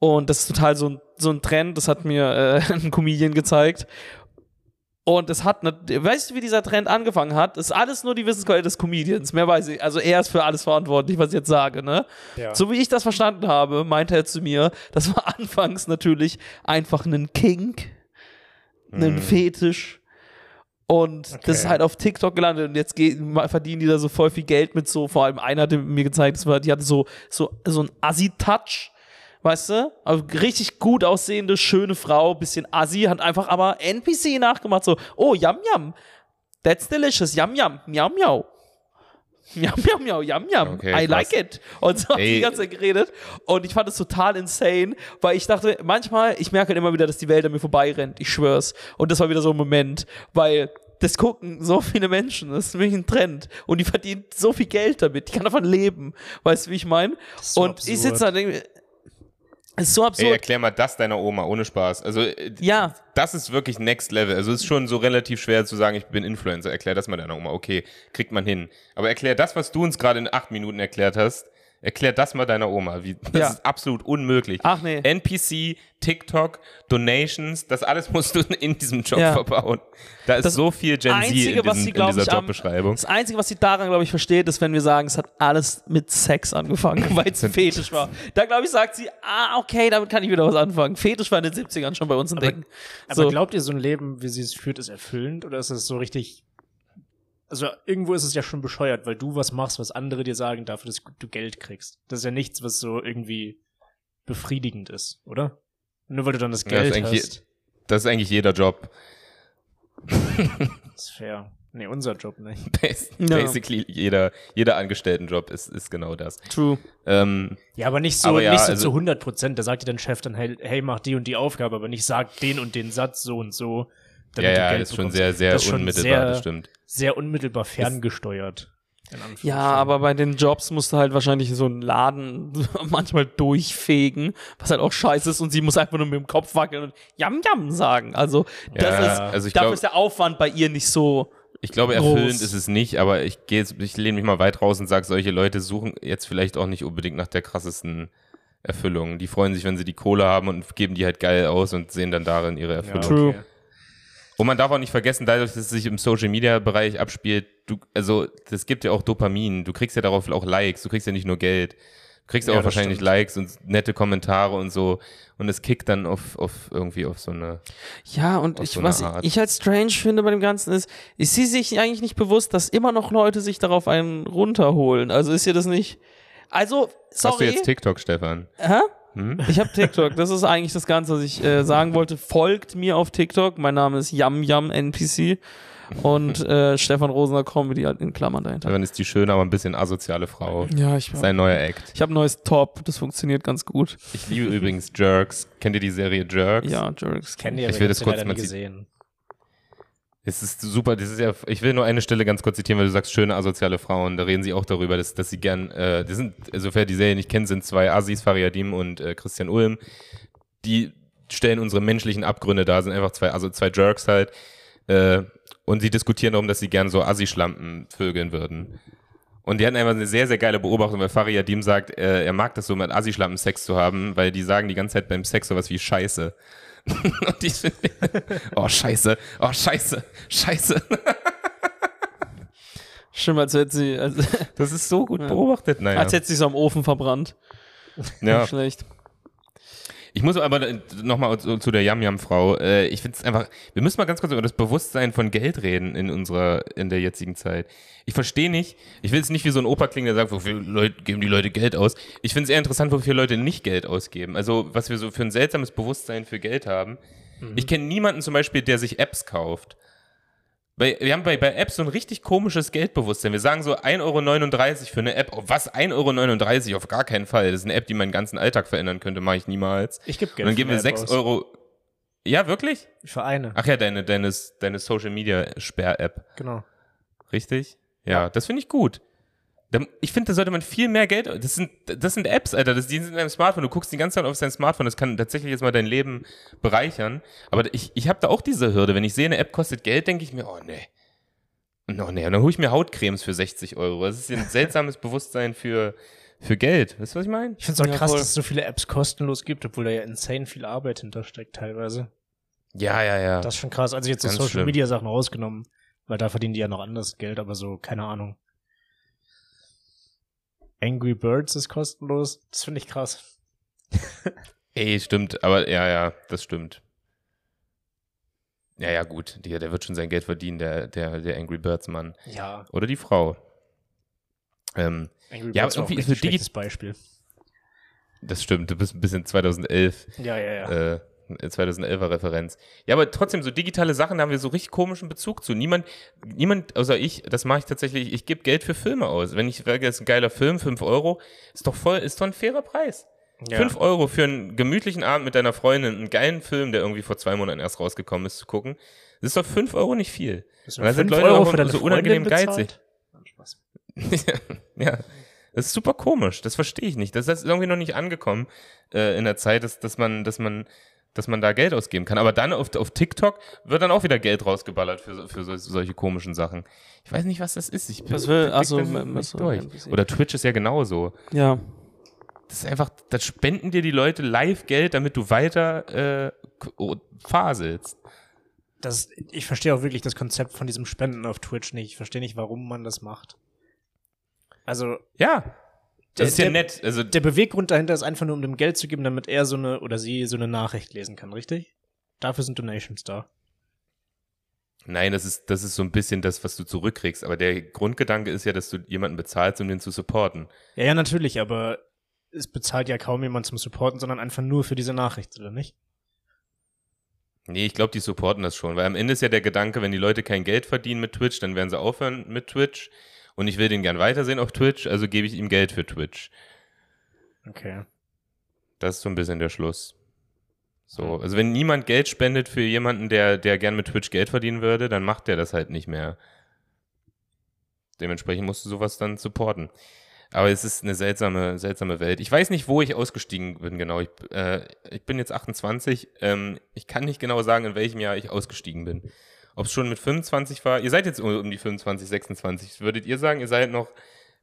S3: Und das ist total so ein, so ein Trend, das hat mir äh, ein Comedian gezeigt. Und es hat, ne, weißt du, wie dieser Trend angefangen hat? Das ist alles nur die Wissensquelle des Comedians. Mehr weiß ich. Also er ist für alles verantwortlich, was ich jetzt sage, ne?
S2: Ja.
S3: So wie ich das verstanden habe, meinte er zu mir, das war anfangs natürlich einfach ein Kink, ein Fetisch. Und
S2: Okay.
S3: das ist halt auf TikTok gelandet und jetzt verdienen die da so voll viel Geld mit so, vor allem einer hat mir gezeigt, das war, die hatte so, so, so ein Assi-Touch, weißt du? Also richtig gut aussehende, schöne Frau, bisschen Assi, hat einfach aber NPC nachgemacht, so, oh, yum yum, that's delicious, yum yum, miau miau. Miau, miau, miau, yum, yum.
S1: Okay,
S3: I
S1: krass.
S3: like it. Und so hat die
S1: Ey.
S3: die ganze Zeit geredet. Und ich fand es total insane, weil ich dachte, manchmal, ich merke halt immer wieder, dass die Welt an mir vorbeirennt. Ich schwör's. Und das war wieder so ein Moment, weil das gucken so viele Menschen. Das ist wirklich ein Trend. Und die verdient so viel Geld damit. Die kann davon leben. Weißt du, wie ich meine?
S2: so
S3: Und ich
S2: absurd.
S3: sitze da und denke, ist so
S1: Ey,
S3: absurd.
S1: erklär mal das deiner Oma, ohne Spaß. Also, äh,
S3: ja,
S1: das ist wirklich Next Level. Also, es ist schon so relativ schwer zu sagen, ich bin Influencer. Erklär das mal deiner Oma. Okay, kriegt man hin. Aber erklär das, was du uns gerade in acht Minuten erklärt hast, Erklär das mal deiner Oma. Wie, das
S3: Ja.
S1: ist absolut unmöglich.
S3: Ach nee.
S1: NPC, TikTok, Donations, das alles musst du in diesem Job
S3: Ja.
S1: verbauen. Da ist
S3: Das
S1: so viel Gen Z
S3: Einzige,
S1: in,
S3: was
S1: diesem,
S3: sie,
S1: in dieser
S3: ich,
S1: Jobbeschreibung.
S3: Das Einzige, was sie daran, glaube ich, versteht, ist, wenn wir sagen, es hat alles mit Sex angefangen, weil es Fetisch war. Da, glaube ich, sagt sie, ah, okay, damit kann ich wieder was anfangen. Fetisch war in den 70ern schon bei uns ein Ding.
S2: Aber
S3: So.
S2: glaubt ihr, so ein Leben, wie sie es führt, ist erfüllend oder ist es so richtig. Also irgendwo ist es ja schon bescheuert, weil du was machst, was andere dir sagen, dafür, dass du Geld kriegst. Das ist ja nichts, was so irgendwie befriedigend ist, oder? Nur weil du dann das
S1: Ja, das ist
S2: Geld
S1: eigentlich
S2: hast.
S1: Das ist eigentlich jeder Job.
S2: Das ist fair. Nee, unser Job nicht.
S1: Bas-
S3: Ja.
S1: Basically, jeder, jeder Angestelltenjob ist, ist genau das.
S3: True.
S1: Ähm,
S2: Ja, aber nicht so,
S1: Aber ja,
S2: nicht so
S1: also-
S2: zu 100 Prozent. Da sagt dir dein Chef dann, hey, hey, mach die und die Aufgabe, aber nicht sag den und den Satz so und so.
S1: Ja,
S2: damit du
S1: ja,
S2: Geld
S1: das ist schon sehr, sehr
S2: Das
S1: unmittelbar,
S2: sehr-
S1: das stimmt.
S2: Sehr unmittelbar ferngesteuert. in
S3: Ja, aber bei den Jobs musst du halt wahrscheinlich so einen Laden manchmal durchfegen, was halt auch scheiße ist und sie muss einfach nur mit dem Kopf wackeln und Yam Yam sagen. Also, das
S1: Ja,
S3: ist,
S1: also ich
S3: dafür
S1: glaub-
S3: ist der Aufwand bei ihr nicht so.
S1: Ich glaube,
S3: groß.
S1: erfüllend ist es nicht, aber ich gehe jetzt, ich lehne mich mal weit raus und sage, solche Leute suchen jetzt vielleicht auch nicht unbedingt nach der krassesten Erfüllung. Die freuen sich, wenn sie die Kohle haben und geben die halt geil aus und sehen dann darin ihre Erfüllung.
S3: True.
S1: Und man darf auch nicht vergessen, dadurch, dass es sich im Social Media Bereich abspielt, du, also das gibt ja auch Dopamin. Du kriegst ja darauf auch Likes, du kriegst ja nicht nur Geld. Du kriegst ja auch wahrscheinlich
S2: stimmt.
S1: Likes und nette Kommentare und so. Und es kickt dann auf, auf irgendwie auf so eine.
S3: Ja, und ich,
S1: so
S3: was
S1: Art.
S3: ich halt strange finde bei dem Ganzen ist, ist sie sich eigentlich nicht bewusst, dass immer noch Leute sich darauf einen runterholen. Also ist ihr das nicht. Also,
S1: Hast du
S3: sorry.
S1: jetzt TikTok, Stefan?
S3: Hä?
S1: Hm?
S3: Ich habe TikTok. Das ist eigentlich das Ganze, was ich äh, sagen wollte. Folgt mir auf TikTok. Mein Name ist Yam Yam NPC. Und äh, Stefan Rosener Comedy halt in Klammern dahinter.
S1: Stefan ist die schöne, aber ein bisschen asoziale Frau.
S3: Ja, ich,
S1: Sein neuer Act.
S3: ich habe ein neues Top. Das funktioniert ganz gut.
S1: Ich liebe übrigens Jerks. Kennt ihr die Serie Jerks?
S3: Ja, Jerks.
S2: Kenn die,
S1: Ich will
S2: ich
S1: das kurz mal
S2: gesehen.
S1: Es ist super, das ist ja, ich will nur eine Stelle ganz kurz zitieren, weil du sagst, schöne asoziale Frauen, da reden sie auch darüber, dass, dass sie gern, äh, die sind, sofern die Serie nicht kennen, sind zwei Assis, Fariadim und äh, Christian Ulm, die stellen unsere menschlichen Abgründe dar, sind einfach zwei, also zwei Jerks halt, äh, und sie diskutieren darum, dass sie gern so Assi-Schlampen vögeln würden. Und die hatten einfach eine sehr, sehr geile Beobachtung, weil Fariadim sagt, äh, er mag das so mit Assi-Schlampen Sex zu haben, weil die sagen die ganze Zeit beim Sex sowas wie Scheiße. und ich finde, oh Scheiße, oh Scheiße, Scheiße.
S3: Stimmt, als hätte sie, als,
S1: Das ist so gut beobachtet, naja.
S3: als hätte sie so am Ofen verbrannt.
S1: Ja.
S3: Schlecht.
S1: Ich muss aber nochmal zu, zu der Yam-Yam-Frau. Äh, ich finde es einfach, wir müssen mal ganz kurz über das Bewusstsein von Geld reden in unserer, in der jetzigen Zeit. Ich verstehe nicht, ich will jetzt nicht wie so ein Opa klingen, der sagt, wofür Leute, geben die Leute Geld aus. Ich finde es eher interessant, wofür Leute nicht Geld ausgeben. Also, was wir so für ein seltsames Bewusstsein für Geld haben. Ich kenne niemanden zum Beispiel, der sich Apps kauft. Weil wir haben bei, bei Apps so ein richtig komisches Geldbewusstsein. Wir sagen so 1,39 Euro für eine App. Oh, was? 1,39 Euro? Auf gar keinen Fall. Das ist eine App, die meinen ganzen Alltag verändern könnte. Mache ich niemals.
S2: Ich gebe
S1: Und
S2: Geld.
S1: dann
S2: für
S1: geben wir
S2: eine App
S1: 6
S2: aus.
S1: Euro. Ja, wirklich?
S2: Für eine.
S1: Ach ja, deine, deine, deine Social Media Sperr-App.
S2: Genau.
S1: Richtig? Ja, das finde ich gut. Ich finde, da sollte man viel mehr Geld. Das sind, das sind Apps, Alter. Das, die sind in deinem Smartphone. Du guckst die ganze Zeit auf dein Smartphone. Das kann tatsächlich jetzt mal dein Leben bereichern. Aber ich, ich habe da auch diese Hürde. Wenn ich sehe, eine App kostet Geld, denke ich mir, oh nee. Oh nee. Und dann hole ich mir Hautcremes für 60 Euro. Das ist ein seltsames Bewusstsein für, für Geld. Weißt du, was ich meine?
S2: Ich finde es auch
S3: Ja,
S2: krass,
S3: voll.
S2: dass es so viele Apps kostenlos gibt, obwohl da ja insane viel Arbeit hintersteckt teilweise.
S1: Ja, ja, ja.
S2: Das ist schon krass. Also jetzt so
S1: Ganz
S2: Social
S1: schlimm.
S2: Media Sachen rausgenommen, weil da verdienen die ja noch anders Geld, aber so, keine Ahnung. Angry Birds ist kostenlos. Das finde ich krass.
S1: Ey, stimmt, aber ja, ja, das stimmt. Ja, ja, gut. Der, der wird schon sein Geld verdienen, der, der, der Angry Birds Mann.
S2: Ja.
S1: Oder die Frau. Ähm,
S2: Angry
S1: Ja,
S2: Birds
S1: irgendwie
S2: ein richtig
S1: digi-
S2: schlechtes Beispiel.
S1: das stimmt, du bist ein bisschen 2011,
S2: Ja, ja, ja.
S1: äh, 2011er Referenz. Ja, aber trotzdem, so digitale Sachen, da haben wir so richtig komischen Bezug zu. Niemand, niemand, außer ich, das mache ich tatsächlich, ich gebe Geld für Filme aus. Wenn ich sage, das ist ein geiler Film, 5 Euro, ist doch voll, ist doch ein fairer Preis.
S2: ja.
S1: 5 Euro für einen gemütlichen Abend mit deiner Freundin, einen geilen Film, der irgendwie vor zwei Monaten erst rausgekommen ist, zu gucken. Das ist doch 5 Euro nicht viel.
S2: Hast
S1: Und da sind Leute
S2: Euro
S1: auch so
S2: Freundin
S1: unangenehm
S2: bezahlt?
S1: geizig. Ja, das ist super komisch. Das verstehe ich nicht. Das ist irgendwie noch nicht angekommen äh, in der Zeit, dass, dass man, dass man dass man da Geld ausgeben kann. Aber dann auf, auf TikTok wird dann auch wieder Geld rausgeballert für, für so, solche komischen Sachen. Ich weiß nicht, was das ist. Ich bin,
S3: Was will-
S1: ich
S3: ach so,
S1: bin
S3: mit-
S1: nicht
S3: mit so
S1: durch. Oder Twitch ist ja genauso.
S3: Ja.
S1: Das ist einfach, das spenden dir die Leute live Geld, damit du weiter äh, faselst.
S2: Das, ich verstehe auch wirklich das Konzept von diesem Spenden auf Twitch nicht. Ich verstehe nicht, warum man das macht. Also,
S1: Ja.
S2: Der-
S1: Das ist ja
S2: der-
S1: nett. Also,
S2: der Beweggrund dahinter ist einfach nur, um dem Geld zu geben, damit er so eine oder sie so eine Nachricht lesen kann, richtig? Dafür sind Donations da.
S1: nein, das ist, das ist so ein bisschen das, was du zurückkriegst. Aber der Grundgedanke ist ja, dass du jemanden bezahlst, um den zu supporten.
S2: Ja, ja, natürlich, aber es bezahlt ja kaum jemand zum Supporten, sondern einfach nur für diese Nachricht, oder nicht?
S1: Nee, ich glaube, die supporten das schon, weil am Ende ist ja der Gedanke, wenn die Leute kein Geld verdienen mit Twitch, dann werden sie aufhören mit Twitch. Und ich will den gern weitersehen auf Twitch, also gebe ich ihm Geld für Twitch.
S2: Okay.
S1: Das ist so ein bisschen der Schluss. So, also wenn niemand Geld spendet für jemanden, der, der gern mit Twitch Geld verdienen würde, dann macht der das halt nicht mehr. Dementsprechend musst du sowas dann supporten. Aber es ist eine seltsame, seltsame Welt. Ich weiß nicht, wo ich ausgestiegen bin, genau. Ich, äh, ich bin jetzt 28. Ähm, ich kann nicht genau sagen, in welchem Jahr ich ausgestiegen bin. Ob es schon mit 25 war. Ihr seid jetzt um, die 25, 26. Würdet ihr sagen, ihr seid noch,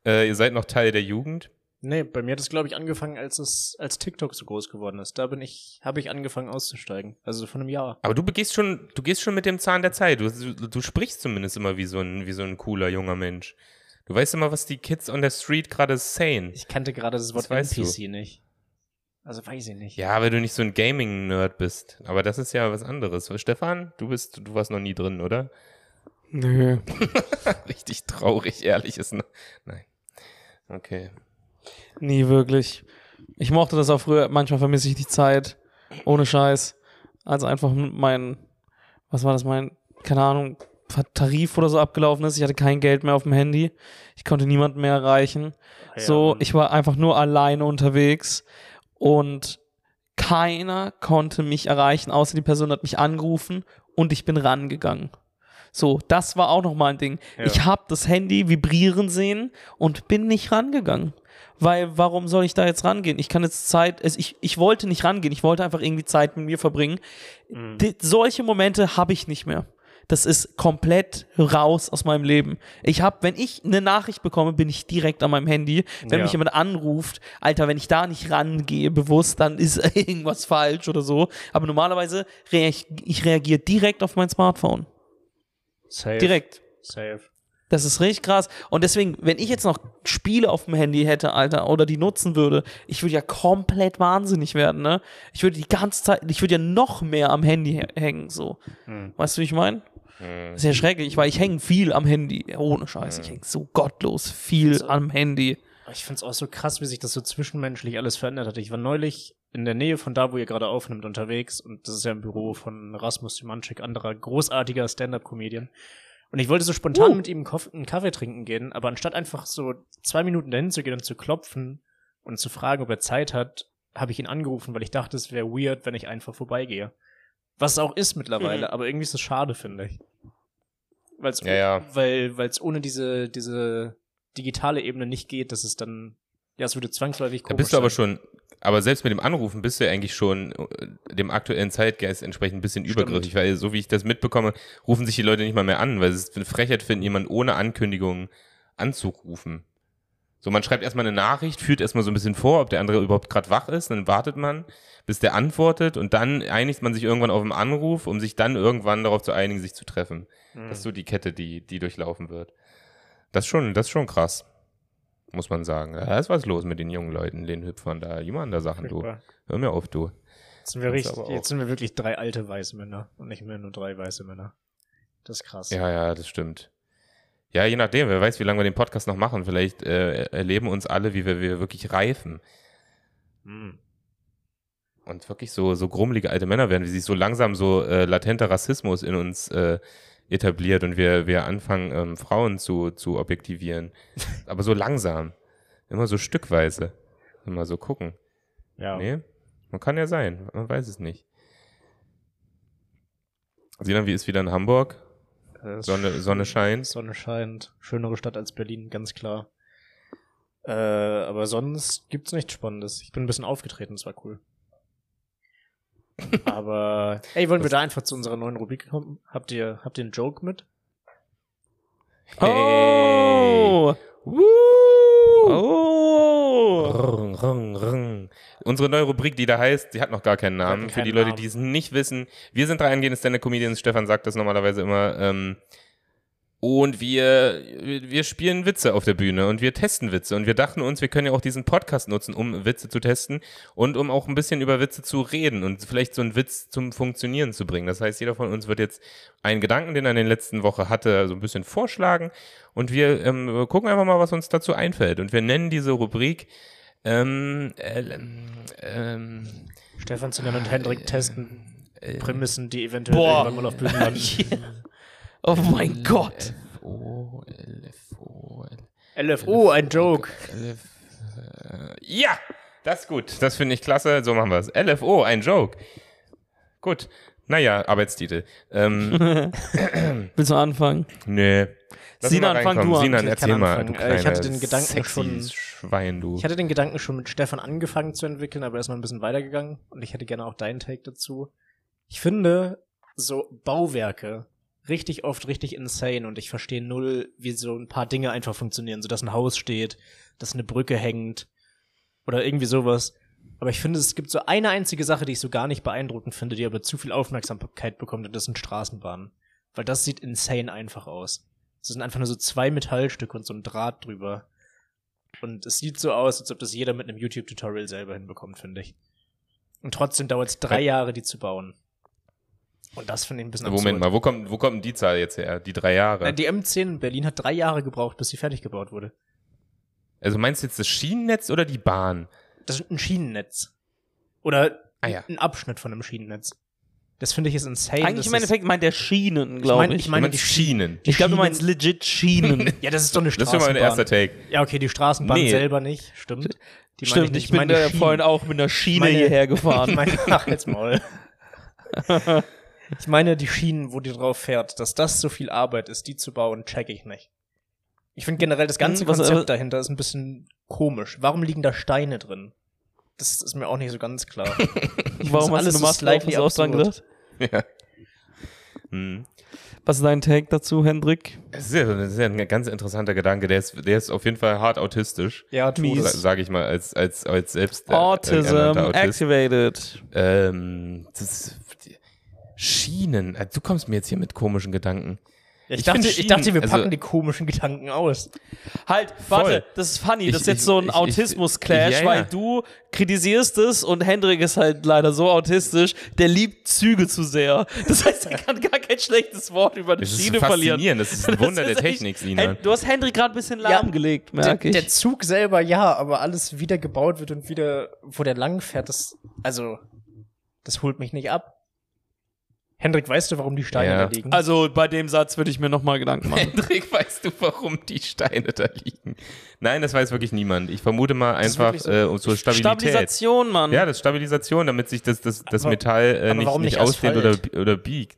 S1: äh, ihr seid noch Teil der Jugend?
S2: Nee, bei mir hat es, glaube ich, angefangen, als es, als TikTok so groß geworden ist. Da bin ich, habe ich angefangen auszusteigen. Also von einem Jahr.
S1: Aber du gehst schon, du gehst schon mit dem Zahn der Zeit. Du, du, du sprichst zumindest immer wie so ein, wie so ein cooler junger Mensch. Du weißt immer, was die Kids on der Street gerade sagen.
S2: Ich kannte gerade das Wort
S1: Das weißt du.
S2: NPC nicht. Also weiß ich nicht.
S1: Ja, weil du nicht so ein Gaming-Nerd bist. Aber das ist ja was anderes. Stefan, du bist, du warst noch nie drin, oder?
S3: Nö.
S1: Richtig traurig, ehrlich ist. Nein. Okay.
S3: Nie wirklich. Ich mochte das auch früher. Manchmal vermisse ich die Zeit. Ohne Scheiß. Als einfach mein, was war das, mein, keine Ahnung, Tarif oder so abgelaufen ist. Ich hatte kein Geld mehr auf dem Handy. Ich konnte niemanden mehr erreichen.
S2: Ja,
S3: so, ich war einfach nur alleine unterwegs und keiner konnte mich erreichen, außer die Person hat mich angerufen und ich bin rangegangen. So, das war auch nochmal ein Ding.
S2: Ja.
S3: Ich habe das Handy vibrieren sehen und bin nicht rangegangen. Weil, warum soll ich da jetzt rangehen? Ich kann jetzt Zeit, es, ich, ich wollte nicht rangehen, ich wollte einfach irgendwie Zeit mit mir verbringen.
S2: Mhm.
S3: Die, solche Momente habe ich nicht mehr. Das ist komplett raus aus meinem Leben. Ich habe, wenn ich eine Nachricht bekomme, bin ich direkt an meinem Handy. Wenn
S2: Ja.
S3: mich jemand anruft, Alter, wenn ich da nicht rangehe bewusst, dann ist irgendwas falsch oder so. Aber normalerweise reag ich reagiere direkt auf mein Smartphone.
S2: Safe.
S3: Direkt.
S2: Safe.
S3: Das ist richtig krass. Und deswegen, wenn ich jetzt noch Spiele auf dem Handy hätte, Alter, oder die nutzen würde, ich würde ja komplett wahnsinnig werden, ne? Ich würde die ganze Zeit, ich würde ja noch mehr am Handy hä- hängen, so.
S2: Hm.
S3: Weißt du, wie ich meine?
S1: Hm.
S3: Das ist ja schrecklich, weil ich hänge viel am Handy. Ohne Scheiß, ich hänge so gottlos viel
S2: So.
S3: am Handy.
S2: Ich find's auch so krass, wie sich das so zwischenmenschlich alles verändert hat. Ich war neulich in der Nähe von da, wo ihr gerade aufnimmt, unterwegs. Und das ist ja im Büro von Rasmus Simanczyk, anderer großartiger Stand-Up-Comedian. Und ich wollte so spontan
S3: Uh.
S2: mit ihm einen Kaffee trinken gehen, aber anstatt einfach so zwei Minuten dahin zu gehen und zu klopfen und zu fragen, ob er Zeit hat, habe ich ihn angerufen, weil ich dachte, es wäre weird, wenn ich einfach vorbeigehe. Was es auch ist mittlerweile,
S3: Mhm.
S2: aber irgendwie ist es schade, finde ich. Weil's,
S1: Ja, ja.
S2: Weil es ohne diese, diese digitale Ebene nicht geht, dass es dann, ja, es würde zwangsläufig
S1: Da
S2: komisch
S1: bist du aber
S2: sein.
S1: schon, aber selbst mit dem Anrufen bist du ja eigentlich schon äh, dem aktuellen Zeitgeist entsprechend ein bisschen
S2: Stimmt.
S1: übergriffig, weil so wie ich das mitbekomme, rufen sich die Leute nicht mal mehr an, weil es eine Frechheit finden, jemanden ohne Ankündigung anzurufen. So, man schreibt erstmal eine Nachricht, führt erstmal so ein bisschen vor, ob der andere überhaupt gerade wach ist, dann wartet man, bis der antwortet und dann einigt man sich irgendwann auf einen Anruf, um sich dann irgendwann darauf zu einigen, sich zu treffen.
S2: Mhm.
S1: Das ist so die Kette, die, die durchlaufen wird. Das ist schon, das ist schon krass. Muss man sagen. Da ist was los mit den jungen Leuten, den Hüpfern da. Machen da Sachen, du. Hör mir auf, du.
S2: Jetzt sind, wir richtig, jetzt sind wir wirklich drei alte weiße Männer und nicht mehr nur drei weiße Männer. Das ist krass.
S1: Ja, ja, das stimmt. Ja, je nachdem, wer weiß, wie lange wir den Podcast noch machen. Vielleicht äh, erleben uns alle, wie wir, wir wirklich reifen
S2: Mhm.
S1: und wirklich so, so grummelige alte Männer werden, wie sich so langsam so äh, latenter Rassismus in uns äh, etabliert und wir, wir anfangen, ähm, Frauen zu, zu objektivieren. Aber so langsam. Immer so stückweise. Immer so gucken.
S2: Ja.
S1: Nee, man kann ja sein, man weiß es nicht. Sinan, wie ist wieder in Hamburg?
S2: Äh,
S1: Sonne, Sonne scheint.
S2: Sonne scheint. Schönere Stadt als Berlin, ganz klar. Äh, aber sonst gibt's nichts Spannendes. Ich bin ein bisschen aufgetreten, das war cool. Aber, ey, wollen wir da einfach zu unserer neuen Rubrik kommen? Habt ihr, habt ihr einen Joke mit?
S3: Oh!
S1: Woo!
S3: Oh!
S1: Rung, rung, rung. Unsere neue Rubrik, die da heißt, die hat noch gar keinen Namen. Für die Leute,
S2: Namen.
S1: die es nicht wissen, wir sind drei angehende Stand-Up-Comedians. Stefan sagt das normalerweise immer. Ähm, und wir, wir spielen Witze auf der Bühne und wir testen Witze. Und wir dachten uns, wir können ja auch diesen Podcast nutzen, um Witze zu testen und um auch ein bisschen über Witze zu reden und vielleicht so einen Witz zum Funktionieren zu bringen. Das heißt, jeder von uns wird jetzt einen Gedanken, den er in den letzten Woche hatte, so ein bisschen vorschlagen. Und wir ähm, gucken einfach mal, was uns dazu einfällt. Und wir nennen diese Rubrik ähm, äh, ähm,
S2: Stefan, Sinan und Hendrik testen
S1: äh,
S2: Prämissen, die eventuell
S3: Boah.
S2: irgendwann mal auf Bühnen landen.
S3: Oh mein Gott!
S1: LFO, LFO,
S2: LFO, ein Joke.
S1: Ja, das ist gut. Das finde ich klasse. So machen wir es. LFO, ein Joke. Gut. Naja, Arbeitstitel. Ähm,
S3: Willst du anfangen?
S1: nee. Lass
S3: Sinan, fang du an.
S1: Sinan,
S2: Ich
S1: erzähl mal.
S2: anfangen.
S1: Du
S2: Äh, ich hatte den Gedanken
S1: sexy
S2: schon-
S1: Schwein, du.
S2: Ich hatte den Gedanken schon mit Stefan angefangen zu entwickeln, aber er ist mal ein bisschen weitergegangen und ich hätte gerne auch deinen Take dazu. Ich finde so Bauwerke richtig oft richtig insane und ich verstehe null, wie so ein paar Dinge einfach funktionieren, so dass ein Haus steht, dass eine Brücke hängt oder irgendwie sowas. Aber ich finde, es gibt so eine einzige Sache, die ich so gar nicht beeindruckend finde, die aber zu viel Aufmerksamkeit bekommt und das sind Straßenbahnen. Weil das sieht insane einfach aus. Es sind einfach nur so zwei Metallstücke und so ein Draht drüber. Und es sieht so aus, als ob das jeder mit einem YouTube-Tutorial selber hinbekommt, finde ich. Und trotzdem dauert es drei Jahre, die zu bauen. Und das finde ich ein bisschen
S1: Moment mal, wo kommt, wo kommt denn die Zahl jetzt her? Die drei Jahre?
S2: Nein, die M10 in Berlin hat drei Jahre gebraucht, bis sie fertig gebaut wurde.
S1: also meinst du jetzt das Schienennetz oder die Bahn?
S2: Das ist ein Schienennetz. Oder
S1: Ah ja.
S2: ein Abschnitt von einem Schienennetz. Das finde ich ist insane.
S3: Eigentlich im Endeffekt meint der Schienen,
S2: ich
S3: glaube ich.
S2: ich
S1: Du
S2: meine, die
S1: Schienen.
S2: die
S3: Ich glaube, du meinst legit Schienen.
S2: Ja, das ist doch eine
S1: Das ist
S2: Straßenbahn.
S1: mein erster Take.
S2: Ja, okay, die Straßenbahn
S1: Nee.
S2: selber nicht, stimmt. Die meine
S3: Stimmt,
S2: nicht.
S3: ich bin
S2: meine
S3: da vorhin auch mit einer Schiene
S2: Meine-
S3: hierher
S2: Ich
S3: gefahren.
S2: meine, ach, jetzt Maul. ich meine, die Schienen, wo die drauf fährt, dass das so viel Arbeit ist, die zu bauen, check ich nicht. Ich finde generell das ganze
S3: Hm, was-
S2: Konzept
S3: was-
S2: dahinter ist ein bisschen komisch. Warum liegen da Steine drin? Das ist mir auch nicht so ganz klar.
S3: Warum hast
S2: alles
S3: du
S2: so
S3: eine
S2: slightly
S3: auch dran gedacht?
S1: Ja. Hm.
S3: Was ist dein Take dazu, Hendrik?
S1: Das ist ja, das ist ja ein ganz interessanter Gedanke. Der ist, der ist auf jeden Fall hart autistisch.
S2: Ja,
S3: Mies.
S1: Sage ich mal, als, als, als selbst. äh,
S3: Autism
S1: Autist.
S3: activated.
S1: Ähm, das ist, Schienen. Also, Du kommst mir jetzt hier mit komischen Gedanken.
S2: Ja, ich,
S1: Ich
S2: dachte, ich dachte, wir
S1: also-
S2: packen die komischen Gedanken aus.
S3: Halt,
S1: Voll.
S3: warte, das ist funny. Das ist
S1: Ich-
S3: jetzt so ein
S1: ich- ich-
S3: Autismus-Clash,
S1: ja, ja.
S3: weil du kritisierst es und Hendrik ist halt leider so autistisch, der liebt Züge zu sehr. Das heißt, er kann gar kein schlechtes Wort über die
S1: Das ist
S3: Schiene verlieren.
S1: faszinierend. Das ist ein Wunder der
S3: ist
S1: Technik, Sinan.
S3: Hen- Du hast Hendrik gerade ein bisschen
S2: Ja,
S3: lahmgelegt,
S2: Der,
S3: merke ich.
S2: der Zug selber ja, aber alles wieder gebaut wird und wieder, wo der lang fährt, das, also, das holt mich nicht ab. Hendrik, weißt du, warum die Steine
S1: Ja.
S2: da liegen?
S3: also bei dem Satz würde ich mir nochmal Gedanken machen.
S1: Hendrik, weißt du, warum die Steine da liegen? Nein, das weiß wirklich niemand. Ich vermute mal einfach
S2: so.
S1: äh, um zur Stabilität.
S3: Stabilisation, Mann.
S1: Ja, das ist Stabilisation, damit sich das, das, das
S2: Aber-
S1: Metall äh,
S2: aber
S1: nicht, nicht
S2: nicht
S1: ausdehnt oder, oder biegt.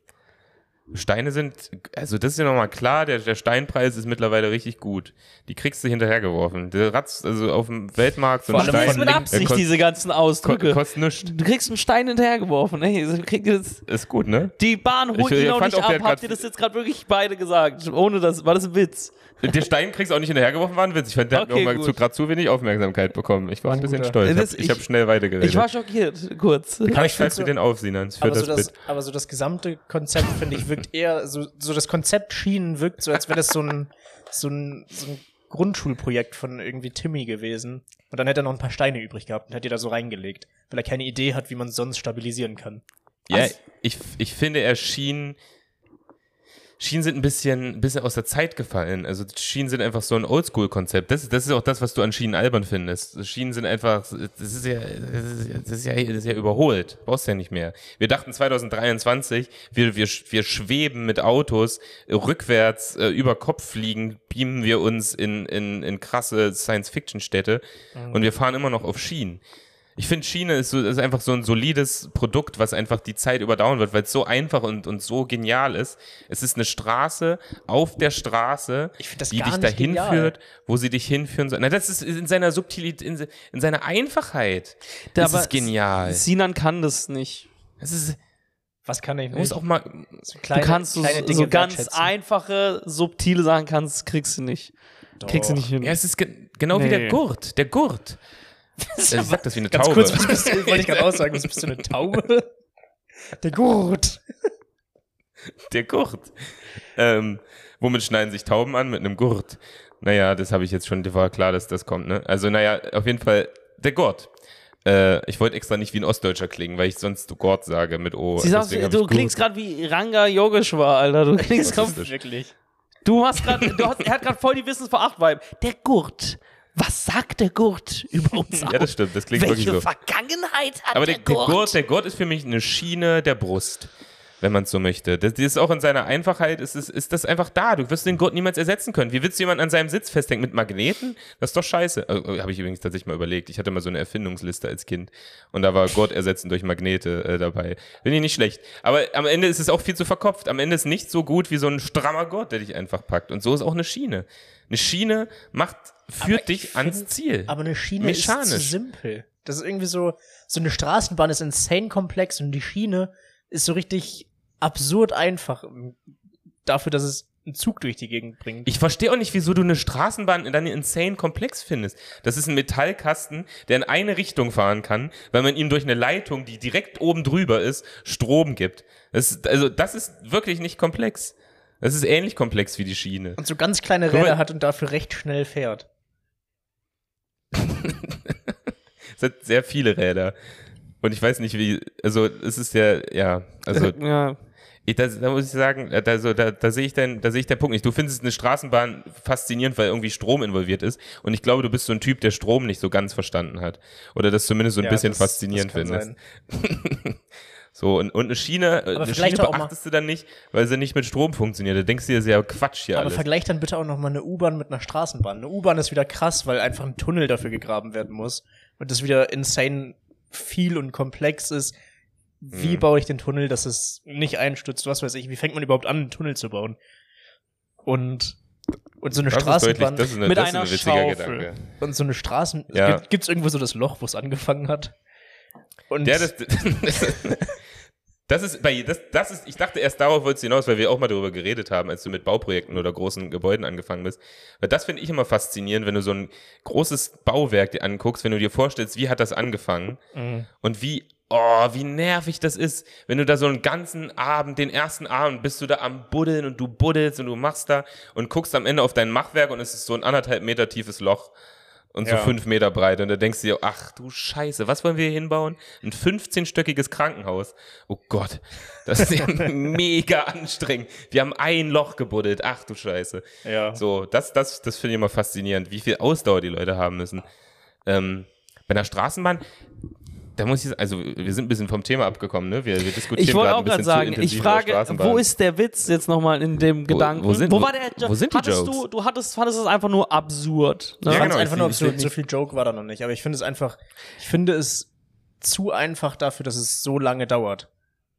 S1: Steine sind, also das ist ja nochmal klar, der, der Steinpreis ist mittlerweile richtig gut. Die kriegst du hinterhergeworfen. Der Ratz, also auf dem Weltmarkt so ein
S3: das
S1: Stein
S3: ist mit
S2: links-
S3: Absicht,
S1: kost-
S3: diese ganzen Ausdrücke.
S1: kostet nichts.
S3: Du kriegst einen Stein hinterhergeworfen. Ey, du kriegst jetzt-
S1: Ist gut, ne?
S3: die Bahn holt
S1: Ich-
S3: ihn
S1: ich
S3: auch nicht
S1: auch,
S3: ab. Habt ihr das jetzt gerade wirklich beide gesagt? Ohne das, war das ein Witz?
S1: Der Stein kriegst du auch nicht hinterhergeworfen, war ein Witz. Ich fand, der
S3: Okay,
S1: hat mir auch mal
S3: gut.
S1: zu, gerade zu wenig Aufmerksamkeit bekommen. Ich war ein bisschen
S2: guter.
S1: stolz. Ich
S3: Das-
S1: habe ich hab
S3: ich-
S1: schnell weitergeredet.
S3: Ich war schockiert, kurz.
S1: Aber
S2: ich so-
S1: dir den auf, Sinan, für
S2: aber,
S1: das
S2: so das, aber so das gesamte Konzept, finde ich, wirkt eher, so, so das Konzept Schienen wirkt so, als wäre das so ein, so ein, so ein Grundschulprojekt von irgendwie Timmy gewesen. Und dann hätte er noch ein paar Steine übrig gehabt und hätte die da so reingelegt, weil er keine Idee hat, wie man sonst stabilisieren kann.
S1: Ja, ich, ich finde, er schien. Schienen sind ein bisschen, ein bisschen aus der Zeit gefallen. Also Schienen sind einfach so ein Oldschool-Konzept. Das, ist- das ist auch das, was du an Schienen albern findest. Schienen sind einfach, das ist ja, das ist ja, das ist ja, überholt. Brauchst ja nicht mehr. Wir dachten 2023, wir, wir, wir schweben mit Autos rückwärts äh, über Kopf fliegen, beamen wir uns in, in, in krasse Science-Fiction-Städte und wir fahren immer noch auf Schienen. Ich finde, Schiene ist, so, ist einfach so ein solides Produkt, was einfach die Zeit überdauern wird, weil es so einfach und, und so genial ist. Es ist eine Straße auf der Straße,
S2: das
S1: die dich dahin
S2: genial.
S1: führt, wo sie dich hinführen soll. Na, das ist in seiner Subtilität, in, in seiner Einfachheit. Das
S3: Aber
S1: ist genial.
S3: Sinan kann das nicht.
S1: Das ist,
S2: Was kann ich nicht?
S1: auch mal,
S2: so kleine,
S3: du kannst so,
S2: kleine Dinge
S3: so ganz einfache, subtile Sachen kannst, kriegst du nicht. Kriegst du
S2: Doch.
S3: nicht hin.
S1: ja, es ist ge genau wie
S3: Nee.
S1: der Gurt, der Gurt. Ich sag das wie eine
S2: Ganz
S1: Taube.
S2: kurz, was bist du, wollte ich gerade aussagen, was bist du, eine Taube? Der Gurt.
S1: Der Gurt. Ähm, womit schneiden sich Tauben an? Mit einem Gurt. Naja, das habe ich jetzt schon, war klar, dass das kommt, ne? Also, naja, auf jeden Fall, der Gurt. Äh, ich wollte extra nicht wie ein Ostdeutscher klingen, weil ich sonst Gurt sage mit O.
S3: Sie
S1: hab
S3: du klingst gerade wie Ranga Yogeshwar, Alter. Du klingst
S1: das?
S2: Wirklich.
S3: du hast gerade, du hast, er hat gerade voll die Wissensveracht-Vibe. Der Gurt. Was sagt der Gurt über uns
S1: Ja, das stimmt, das klingt
S3: Welche
S1: wirklich so.
S3: Vergangenheit hat
S1: Aber
S3: der,
S1: der, der,
S3: Gurt?
S1: Gurt, der Gurt ist für mich eine Schiene der Brust, wenn man es so möchte. Das, das ist auch in seiner Einfachheit, ist, ist, ist das einfach da. Du wirst den Gurt niemals ersetzen können. Wie willst du jemanden an seinem Sitz festhängen? Mit Magneten? Das ist doch scheiße. Äh, Habe ich übrigens tatsächlich mal überlegt. Ich hatte mal so eine Erfindungsliste als Kind und da war Gurt ersetzen durch Magnete äh, dabei. Finde ich nicht schlecht. Aber am Ende ist es auch viel zu verkopft. Am Ende ist nicht so gut wie so ein strammer Gurt, der dich einfach packt. Und so ist auch eine Schiene. Eine Schiene macht, führt
S2: Aber
S1: dich
S2: ich
S1: ans
S2: find-
S1: Ziel.
S2: Aber eine Schiene ist zu
S1: Mechanisch.
S2: simpel. Das ist irgendwie so, so eine Straßenbahn ist insane komplex und die Schiene ist so richtig absurd einfach ähm, dafür, dass es einen Zug durch die Gegend bringt.
S1: Ich verstehe auch nicht, wieso du eine Straßenbahn dann insane komplex findest. Das ist ein Metallkasten, der in eine Richtung fahren kann, weil man ihm durch eine Leitung, die direkt oben drüber ist, Strom gibt. Das ist, also das ist wirklich nicht komplex. Das ist ähnlich komplex wie die Schiene.
S2: und so ganz kleine. Räder hat und dafür recht schnell fährt.
S1: Es hat sehr viele Räder. Und ich weiß nicht, wie, also es ist ja, ja, also
S3: ja.
S1: Ich, da, da muss ich sagen, da, so, da, da sehe ich den, da sehe ich den Punkt nicht. Du findest eine Straßenbahn faszinierend, weil irgendwie Strom involviert ist. Und ich glaube, du bist so ein Typ, der Strom nicht so ganz verstanden hat. Oder das zumindest so ein
S2: Ja,
S1: bisschen
S2: das-
S1: faszinierend
S2: das
S1: findest. so, und, und eine Schiene, äh,
S2: Aber
S1: eine
S2: vielleicht
S1: Schiene beachtest du dann nicht, weil sie nicht mit Strom funktioniert. Da denkst du dir sehr Quatsch hier
S2: Aber
S1: alles.
S2: vergleich dann bitte auch noch mal eine U-Bahn mit einer Straßenbahn. Eine U-Bahn ist wieder krass, weil einfach ein Tunnel dafür gegraben werden muss und das wieder insane viel und komplex ist. Wie
S1: Mhm.
S2: baue ich den Tunnel, dass es nicht einstürzt? Was weiß ich? Wie fängt man überhaupt an, einen Tunnel zu bauen? Und und so eine
S1: das deutlich,
S2: Straßenbahn
S1: ist, eine,
S3: mit einer
S1: ein
S3: Schaufel.
S1: Gedanke.
S2: und so eine Straßen
S1: Ja.
S2: gibt, gibt's irgendwo so das Loch, wo es angefangen hat? Und
S1: Ja, das, das ist bei das, das ist, ich dachte erst darauf wolltest du hinaus, weil wir auch mal darüber geredet haben, als du mit Bauprojekten oder großen Gebäuden angefangen bist. Weil das finde ich immer faszinierend, wenn du so ein großes Bauwerk dir anguckst, wenn du dir vorstellst, wie hat das angefangen
S2: Mhm.
S1: und wie, oh, wie nervig das ist, wenn du da so einen ganzen Abend, den ersten Abend, bist du da am Buddeln und du buddelst und du machst da und guckst am Ende auf dein Machwerk und es ist so ein anderthalb Meter tiefes Loch und so
S2: Ja.
S1: fünf Meter breit. Und da denkst du dir, ach du Scheiße, was wollen wir hier hinbauen? Ein 15-stöckiges Krankenhaus. Oh Gott, das ist ja mega anstrengend. Wir haben ein Loch gebuddelt. Ach du Scheiße.
S2: ja.
S1: So, das, das, das finde ich immer faszinierend, wie viel Ausdauer die Leute haben müssen. Ähm, bei einer Straßenbahn, da muss ich, also wir sind ein bisschen vom Thema abgekommen, ne? Wir, wir diskutieren
S3: Ich wollte auch gerade sagen, ich frage, wo ist der Witz jetzt nochmal in dem Gedanken?
S1: wo sind- wo-
S3: war der
S1: wo sind die
S3: hattest
S1: Jokes?
S3: Du, du hattest, fandest es einfach nur absurd. Ne?
S2: Ich
S1: Ja, genau,
S2: einfach
S1: ich-
S2: nur
S1: ich
S2: absurd. So viel Joke war da noch nicht. Aber ich finde es einfach, ich finde es zu einfach dafür, dass es so lange dauert.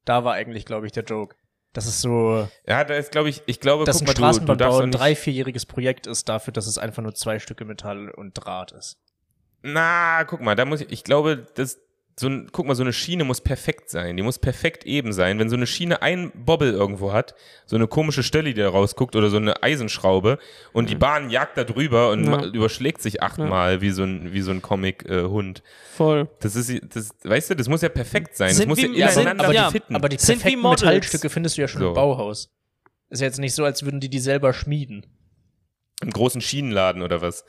S2: Da war eigentlich, glaube ich, der Joke. Das ist so,
S1: Ja, da ist, glaube ich, ich glaube,
S2: dass
S1: guck
S2: ein
S1: mal, du, du darfst
S2: ein drei-, vierjähriges Projekt ist dafür, dass es einfach nur zwei Stücke Metall und Draht ist.
S1: Na, guck mal, da muss ich, ich glaube, das, so ein, guck mal, so eine Schiene muss perfekt sein. Die muss perfekt eben sein. Wenn so eine Schiene ein Bobbel irgendwo hat, so eine komische Stelle, die da rausguckt, oder so eine Eisenschraube, und die Bahn jagt da drüber und
S3: Ja.
S1: überschlägt sich achtmal wie so ein, wie so ein Comic-Hund.
S3: Voll.
S1: das ist, das, weißt du, das muss ja perfekt sein. Das
S3: Sind
S1: muss ja
S3: wie- ja, sind-
S1: ineinander
S3: aber die-
S1: fitten.
S2: Aber die
S3: Sind
S2: perfekten. Metallstücke findest du ja schon
S1: So.
S2: im Bauhaus. Ist ja jetzt nicht so, als würden die die selber schmieden.
S1: Im großen Schienenladen oder was?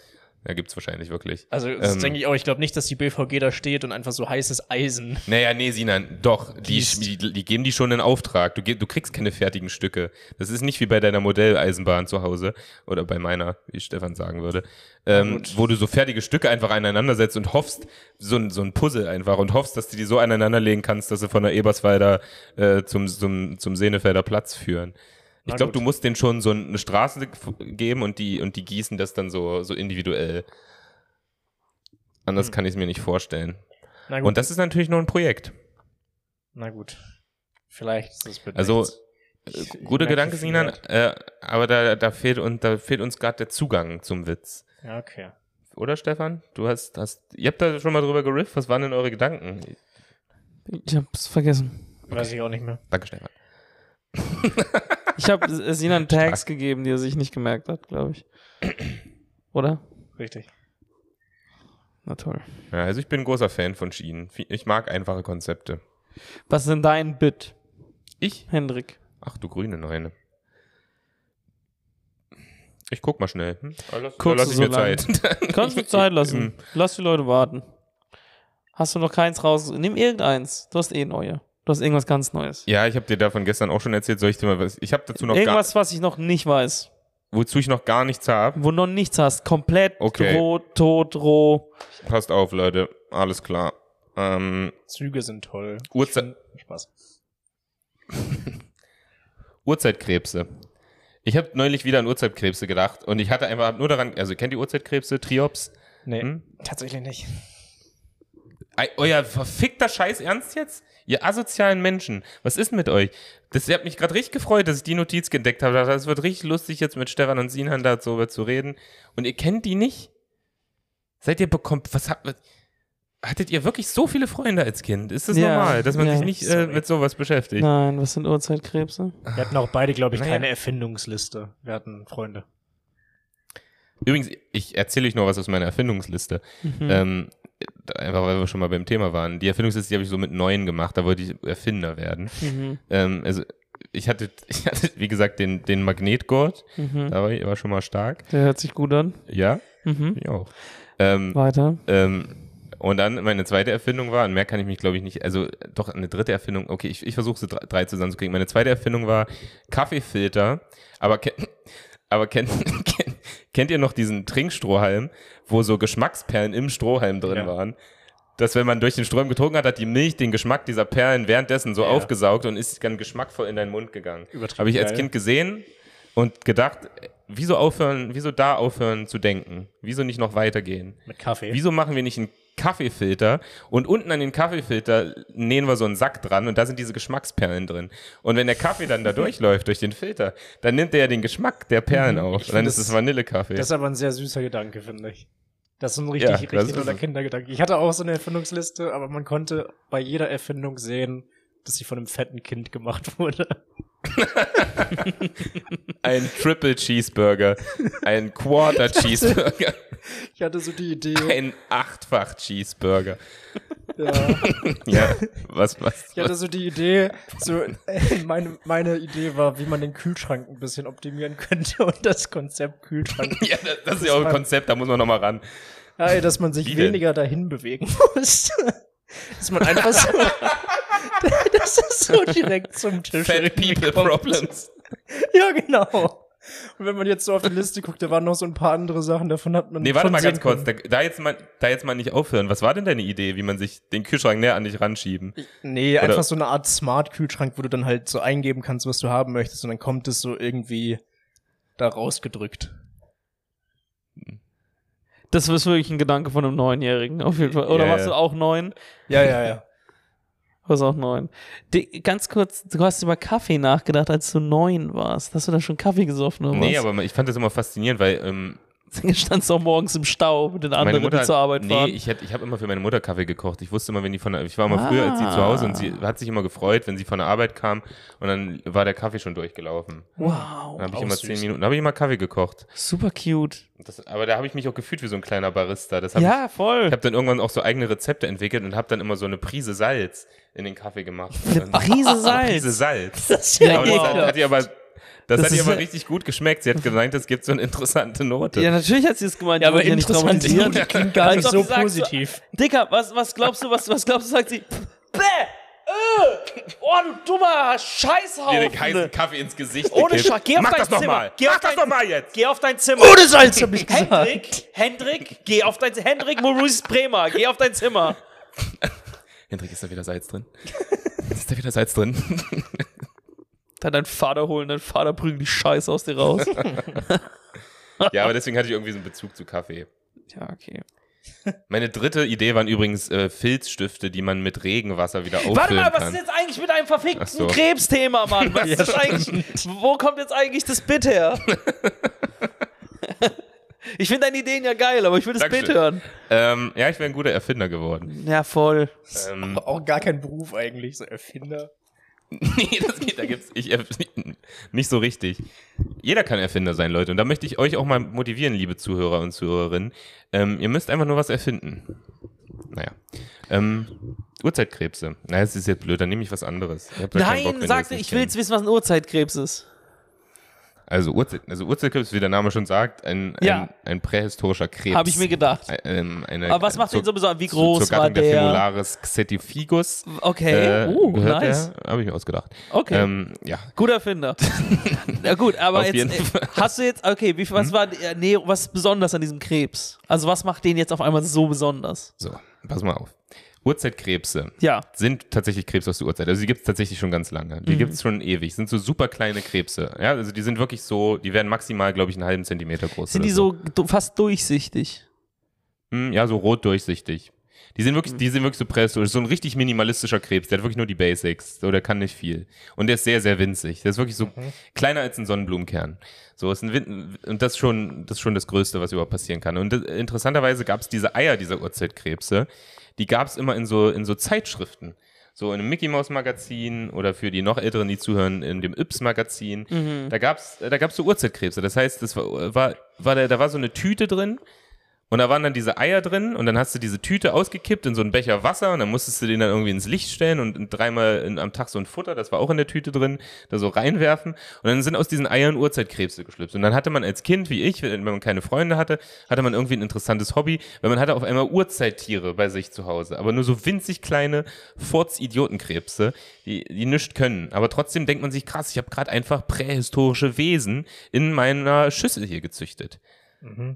S1: Ja, gibt's wahrscheinlich wirklich.
S2: Also das
S1: Ähm.
S2: denke ich auch. Ich glaube nicht, dass die BVG da steht und einfach so heißes Eisen.
S1: Naja, nee, Sinan, doch, die, die, die geben die schon in Auftrag. Du, du kriegst keine fertigen Stücke. Das ist nicht wie bei deiner Modelleisenbahn zu Hause oder bei meiner, wie Stefan sagen würde, ähm, wo du so fertige Stücke einfach aneinander setzt und hoffst, so ein, so ein Puzzle einfach und hoffst, dass du die so aneinander legen kannst, dass sie von der Eberswalder äh, zum, zum, zum Senefelder Platz führen. Ich glaube, du musst denen schon so eine Straße geben und die, und die gießen das dann so, so individuell. Anders
S2: Hm.
S1: kann ich es mir nicht vorstellen.
S2: Na gut.
S1: Und das ist natürlich nur ein Projekt.
S2: Na gut. Vielleicht ist es mit
S1: Also,
S2: nichts.
S1: Äh,
S2: Ich
S1: Guter Gedanke, Sinan, äh, aber da, da fehlt uns, da fehlt uns gerade der Zugang zum Witz.
S2: Ja, okay.
S1: Oder Stefan? Du hast, hast, ihr habt da schon mal drüber gerifft. Was waren denn eure Gedanken?
S3: Ich hab's vergessen.
S2: Weiß ich auch nicht mehr.
S1: Danke, Stefan.
S3: Ich habe Sinan Tags gegeben, die er sich nicht gemerkt hat, glaube ich. Oder?
S2: Richtig.
S3: Na toll.
S1: Ja, also ich bin ein großer Fan von Schienen. Ich mag einfache Konzepte.
S3: Was ist denn dein Bit,
S1: Ich?
S3: Hendrik?
S1: Ach du grüne Neune. Ich guck mal schnell. Hm? Lass,
S3: Guckst
S1: lass
S3: du
S1: ich
S3: so
S1: mir? Zeit.
S3: Kannst du Zeit lassen. Lass die Leute warten. Hast du noch keins raus? Nimm irgendeins. Du hast eh neue. Du hast irgendwas ganz Neues.
S1: Ja, ich habe dir davon gestern auch schon erzählt. Soll ich dir mal was? Ich habe dazu noch gar,
S3: Irgendwas, was ich noch nicht weiß.
S1: wozu ich noch gar nichts habe.
S3: Wo du noch nichts hast. Komplett
S1: Okay.
S3: roh, tot, roh.
S1: Passt auf, Leute. Alles klar. Ähm,
S2: Züge sind toll.
S1: Uhrzeit-
S2: Spaß.
S1: Urzeitkrebse. Ich habe neulich wieder an Urzeitkrebse gedacht und ich hatte einfach nur daran, also kennt ihr Urzeitkrebse, Triops?
S2: Nee,
S1: Hm?
S2: tatsächlich nicht.
S1: Euer verfickter Scheiß Ernst jetzt? Ihr asozialen Menschen, was ist mit euch? Das hat mich gerade richtig gefreut, dass ich die Notiz entdeckt habe. Das wird richtig lustig, jetzt mit Stefan und Sinan darüber zu reden. Und ihr kennt die nicht? Seid ihr bekommt, was habt, was, hattet ihr wirklich so viele Freunde als Kind? Ist das
S3: Ja,
S1: normal, dass man
S3: ja.
S1: sich nicht äh, mit sowas beschäftigt?
S3: Nein, was sind Urzeitkrebse?
S2: Wir hatten auch beide, glaube ich,
S1: Naja.
S2: keine Erfindungsliste. Wir hatten Freunde.
S1: Übrigens, ich erzähle euch noch was aus meiner Erfindungsliste.
S3: Mhm.
S1: Ähm, einfach weil wir schon mal beim Thema waren. Die Erfindungsliste die habe ich so mit neun gemacht, da wollte ich Erfinder werden.
S3: Mhm.
S1: Ähm, also ich hatte, ich hatte, wie gesagt, den, den Magnetgurt,
S3: Mhm.
S1: da war ich war schon mal stark.
S3: Der hört sich gut an.
S1: Ja,
S3: Mhm.
S1: ich auch. Ähm,
S3: Weiter.
S1: ähm, und dann meine zweite Erfindung war, und mehr kann ich mich glaube ich nicht, also doch eine dritte Erfindung, okay, ich, ich versuche sie drei, drei zusammenzukriegen. Meine zweite Erfindung war Kaffeefilter, aber, aber kennt, kennt, kennt ihr noch diesen Trinkstrohhalm, wo so Geschmacksperlen im Strohhalm drin
S2: Ja.
S1: waren? Dass wenn man durch den Strom getrunken hat, hat die Milch den Geschmack dieser Perlen währenddessen so
S2: Ja.
S1: aufgesaugt und ist dann geschmackvoll in deinen Mund gegangen. Habe ich als. Kind gesehen und gedacht, wieso aufhören, wieso da aufhören zu denken? Wieso nicht noch weitergehen?
S2: Mit Kaffee.
S1: Wieso machen wir nicht einen Kaffeefilter und unten an den Kaffeefilter nähen wir so einen Sack dran und da sind diese Geschmacksperlen drin. Und wenn der Kaffee dann da durchläuft durch den Filter, dann nimmt er ja den Geschmack der Perlen auf. Und dann ist es Vanillekaffee.
S2: Das ist aber ein sehr süßer Gedanke, finde ich. Das ist ein richtig,
S1: Ja,
S2: richtig toller. Kindergedanke. Ich hatte auch so eine Erfindungsliste, aber man konnte bei jeder Erfindung sehen, dass sie von einem fetten Kind gemacht wurde.
S1: Ein Triple Cheeseburger, ein Quarter Cheeseburger,
S2: Ich hatte so die Idee.
S1: ein Achtfach Cheeseburger.
S2: Ja,
S1: Ja, was, was?
S2: ich hatte so die Idee, so meine, meine Idee war, wie man den Kühlschrank ein bisschen optimieren könnte und das Konzept Kühlschrank.
S1: Ja, das, das ist ja auch ein Konzept, da muss man noch mal ran.
S2: Ja, ey, dass man sich
S1: Wie denn?
S2: weniger dahin bewegen muss. Dass man einfach so, dass es so direkt zum Tisch
S1: Fat People
S2: kommt.
S1: Problems.
S2: Ja, genau. Und wenn man jetzt so auf die Liste guckt, da waren noch so ein paar andere Sachen, davon hat man
S1: Nee, warte mal ganz kurz. Da, da, jetzt mal, da jetzt mal nicht aufhören. Was war denn deine Idee, wie man sich den Kühlschrank näher an dich ranschieben?
S2: Nee,
S1: Oder-
S2: einfach so eine Art Smart-Kühlschrank, wo du dann halt so eingeben kannst, was du haben möchtest und dann kommt es so irgendwie da rausgedrückt.
S3: Das ist wirklich ein Gedanke von einem Neunjährigen, auf jeden Fall. Oder
S1: Ja,
S3: warst
S1: ja.
S3: du auch neun?
S2: Ja, ja, ja.
S3: Warst auch neun. Die, ganz kurz, du hast über Kaffee nachgedacht, als du neun warst. Hast du da schon Kaffee gesoffen oder
S1: Nee,
S3: was?
S1: aber ich fand das immer faszinierend, weil ähm,
S3: standst du auch morgens im Stau mit den anderen,
S1: Mutter.
S3: die zur Arbeit
S1: nee,
S3: fahren.
S1: ich, hätt- ich habe immer für meine Mutter Kaffee gekocht. Ich wusste immer, wenn die von der, ich war immer früher als sie zu Hause und sie
S3: Ah.
S1: hat sich immer gefreut, wenn sie von der Arbeit kam und dann war der Kaffee schon durchgelaufen.
S3: wow,
S1: Dann habe ich immer
S2: süß.
S1: zehn Minuten, dann habe ich immer Kaffee gekocht.
S3: super cute.
S1: Das, aber da habe ich mich auch gefühlt wie so ein kleiner Barista.
S3: Ja, voll.
S1: Ich, ich habe dann irgendwann auch so eigene Rezepte entwickelt und habe dann immer so eine Prise Salz in den Kaffee gemacht.
S3: Eine Prise
S1: Eine
S3: Salz.
S1: Prise Salz.
S2: Das ist ja,
S1: das hat, ihr aber, das,
S3: Das
S1: hat ihr aber
S3: ja-
S1: richtig gut geschmeckt. Sie hat gemeint, es gibt so eine interessante Note.
S3: Ja, natürlich hat sie es gemeint.
S2: ja,
S3: die
S2: aber
S3: nicht
S2: interessant,
S3: traumatisieren.
S2: das klingt gar nicht so positiv.
S3: Dicker, was, was glaubst du, was, was glaubst du, sagt sie? Bäh! Äh, oh, du dummer
S1: dir
S3: Scheißhaufen!
S1: den heißen Kaffee ins Gesicht
S3: Ohne. Scheiß, geh auf
S1: Mach
S3: dein
S1: das noch
S3: Zimmer.
S1: mal.
S3: Geh auf
S1: Mach das
S3: dein-
S1: noch mal jetzt.
S3: Geh auf dein Zimmer!
S2: Ohne Salz, hab ich gesagt.
S3: Hendrik, Hendrik, geh auf dein Hendrik Maurice Bremer, geh auf dein Zimmer.
S1: Hendrik, ist da wieder Salz drin? ist da wieder Salz drin?
S3: Dann dein Vater holen, dein Vater prügelt die Scheiße aus dir raus.
S1: ja, aber deswegen hatte ich irgendwie so einen Bezug zu Kaffee.
S3: ja, okay.
S1: Meine dritte Idee waren übrigens äh, Filzstifte, die man mit Regenwasser wieder auffüllen
S3: Warte mal, was
S1: kann.
S3: ist jetzt eigentlich mit einem verfickten
S1: so.
S3: Krebsthema, Mann? Was
S2: Ja,
S3: ist eigentlich, wo kommt jetzt eigentlich das Bit her? ich finde deine Ideen ja geil, aber ich will das
S1: Dankeschön.
S3: Bit hören.
S1: Ähm, ja, ich wäre ein guter Erfinder geworden.
S3: Ja, voll.
S1: Ähm,
S2: Auch gar kein Beruf eigentlich, so Erfinder.
S1: nee, das geht, da gibt's ich, nicht so richtig. Jeder kann Erfinder sein, Leute. Und da möchte ich euch auch mal motivieren, liebe Zuhörer und Zuhörerinnen. Ähm, ihr müsst einfach nur was erfinden. Naja. Ähm, Urzeitkrebse. Naja, das ist jetzt blöd, dann nehme ich was anderes. Ich
S3: Nein, sag
S1: nicht
S3: ich will jetzt
S1: kennt.
S3: wissen, was ein Urzeitkrebs ist.
S1: Also, Urzeit, also Urzeitkrebs, wie der Name schon sagt, ein,
S3: Ja.
S1: ein, ein prähistorischer Krebs.
S3: Habe ich mir gedacht.
S1: Ähm, eine,
S3: Aber was macht
S1: zur-
S3: den so besonders? Wie groß
S1: zur
S3: war
S1: der
S3: der?
S1: Femularis xetificus.
S3: Okay,
S1: Äh,
S3: uh, nice.
S1: Habe ich mir ausgedacht.
S3: Okay,
S1: Ähm, ja,
S3: guter Erfinder. Na gut, aber
S1: Auf
S3: jetzt äh.
S1: Hm?
S3: hast du jetzt, okay, wie, was war äh, nee, was ist besonders an diesem Krebs? Also was macht den jetzt auf einmal so besonders?
S1: so, pass mal auf. Urzeitkrebse
S3: Ja.
S1: sind tatsächlich Krebs aus der Urzeit. Also die gibt es tatsächlich schon ganz lange. Die
S3: Mhm.
S1: gibt es schon ewig. Sind so super kleine Krebse. Ja, also die sind wirklich so, die werden maximal, glaube ich, einen halben Zentimeter groß.
S3: Sind die so du- fast durchsichtig?
S1: Hm, ja, so rot durchsichtig. Die sind
S3: Mhm.
S1: wirklich, die sind wirklich so prähistorisch. So ein richtig minimalistischer Krebs. Der hat wirklich nur die Basics. So, der kann nicht viel. Und der ist sehr, sehr winzig. Der ist wirklich so kleiner als ein Sonnenblumenkern. So ist ein Win und das ist schon, das ist schon das Größte, was überhaupt passieren kann. Und das, interessanterweise gab es diese Eier dieser Urzeitkrebse. Die gab es immer in so, in so Zeitschriften. So in einem Mickey Mouse Magazin oder für die noch Älteren, die zuhören, in dem Yps Magazin. Da gab's, da gab's so Urzeitkrebse. Das heißt, das war, war, war der, da war so eine Tüte drin und da waren dann diese Eier drin und dann hast du diese Tüte ausgekippt in so einen Becher Wasser und dann musstest du den dann irgendwie ins Licht stellen und dreimal in, am Tag so ein Futter, das war auch in der Tüte drin, da so reinwerfen und dann sind aus diesen Eiern Urzeitkrebse geschlüpft. Und dann hatte man als Kind, wie ich, wenn man keine Freunde hatte, hatte man irgendwie ein interessantes Hobby, weil man hatte auf einmal Urzeittiere bei sich zu Hause, aber nur so winzig kleine Furz-Idiotenkrebse, die, die nichts können. Aber trotzdem denkt man sich, krass, ich habe gerade einfach prähistorische Wesen in meiner Schüssel hier gezüchtet.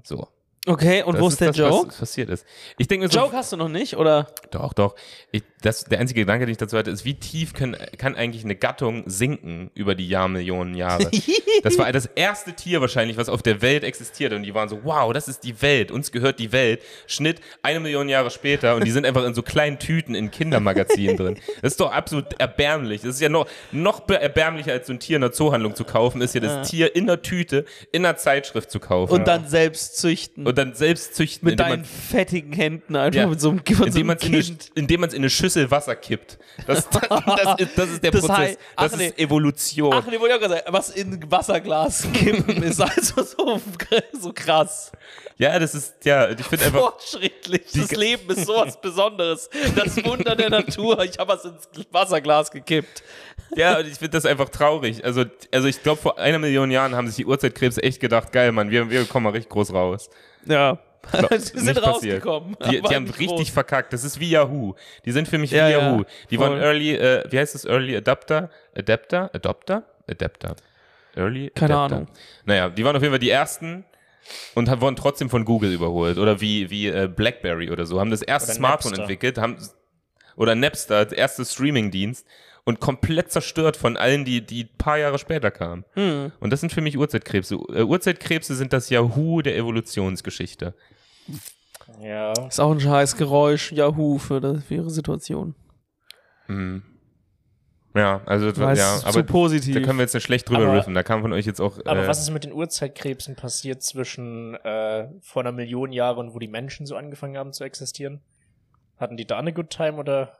S1: So.
S3: Okay, und
S1: Das
S3: wo ist der
S1: das,
S3: Joke?
S1: Was passiert ist. Ich denke so,
S3: Joke hast du noch nicht, oder?
S1: doch, doch. Ich, das, der einzige Gedanke, den ich dazu hatte, ist, wie tief können, kann eigentlich eine Gattung sinken über die Jahrmillionen Jahre? Das war das erste Tier wahrscheinlich, was auf der Welt existiert. Und die waren so, wow, das ist die Welt, uns gehört die Welt. Schnitt eine Million Jahre später und die sind einfach in so kleinen Tüten in Kindermagazinen drin. Das ist doch absolut erbärmlich. Das ist ja noch, noch erbärmlicher, als so ein Tier in der Zoohandlung zu kaufen, ist ja das Tier in der Tüte, in einer Zeitschrift zu kaufen.
S3: Und dann selbst züchten.
S1: und dann selbst züchten,
S3: mit deinen
S1: man
S3: fettigen Händen einfach
S1: Ja.
S3: mit so einem, von so
S1: indem
S3: einem
S1: man es in, eine-
S3: Kind.
S1: indem man's in eine Schüssel Wasser kippt. Das, das, das, ist, das ist der Prozess.
S3: heißt-
S1: das ist
S3: nee.
S1: Evolution.
S3: Ach, nee, wollte ich auch sagen, was in Wasserglas kippen ist also so, so krass.
S1: ja, das ist, ja, ich finde einfach,
S3: Fortschrittlich. Das Leben ist sowas Besonderes. Das Wunder der Natur. Ich habe was ins Wasserglas gekippt.
S1: ja, und ich finde das einfach traurig. Also, also ich glaube, vor einer Million Jahren haben sich die Urzeitkrebse echt gedacht, geil, Mann, wir, wir kommen mal richtig groß raus.
S3: Ja. Sie sind rausgekommen.
S1: Die, die haben richtig
S3: groß.
S1: verkackt. Das ist wie Yahoo. Die sind für mich
S3: Ja,
S1: wie
S3: ja,
S1: Yahoo. Die waren
S3: voll.
S1: Early, äh, wie heißt das? Early Adapter? Adapter? Adopter? Adapter. Early
S3: Keine
S1: Adapter.
S3: Ahnung.
S1: Naja, die waren auf jeden Fall die ersten und haben- wurden trotzdem von Google überholt. Oder wie, wie äh, Blackberry oder so. Haben das erste
S2: Oder
S1: Smartphone
S2: Napster.
S1: entwickelt. Haben, oder Napster, der erste Streaming-Dienst. Und komplett zerstört von allen, die, die ein paar Jahre später kamen.
S3: Hm.
S1: Und das sind für mich Urzeitkrebse. Äh, Urzeitkrebse sind das Yahoo der Evolutionsgeschichte.
S2: Ja.
S3: Ist auch ein scheiß Geräusch, Yahoo, für, das, für ihre Situation.
S1: Ja, also
S3: Weil es
S1: ja,
S3: zu
S1: aber
S3: positiv.
S1: da können wir jetzt nicht schlecht drüber
S2: Aber-
S1: riffen. Da kam von euch jetzt auch.
S2: Aber
S1: äh,
S2: was ist mit den Urzeitkrebsen passiert zwischen äh, vor einer Million Jahren, wo die Menschen so angefangen haben zu existieren? Hatten die da eine Good Time oder?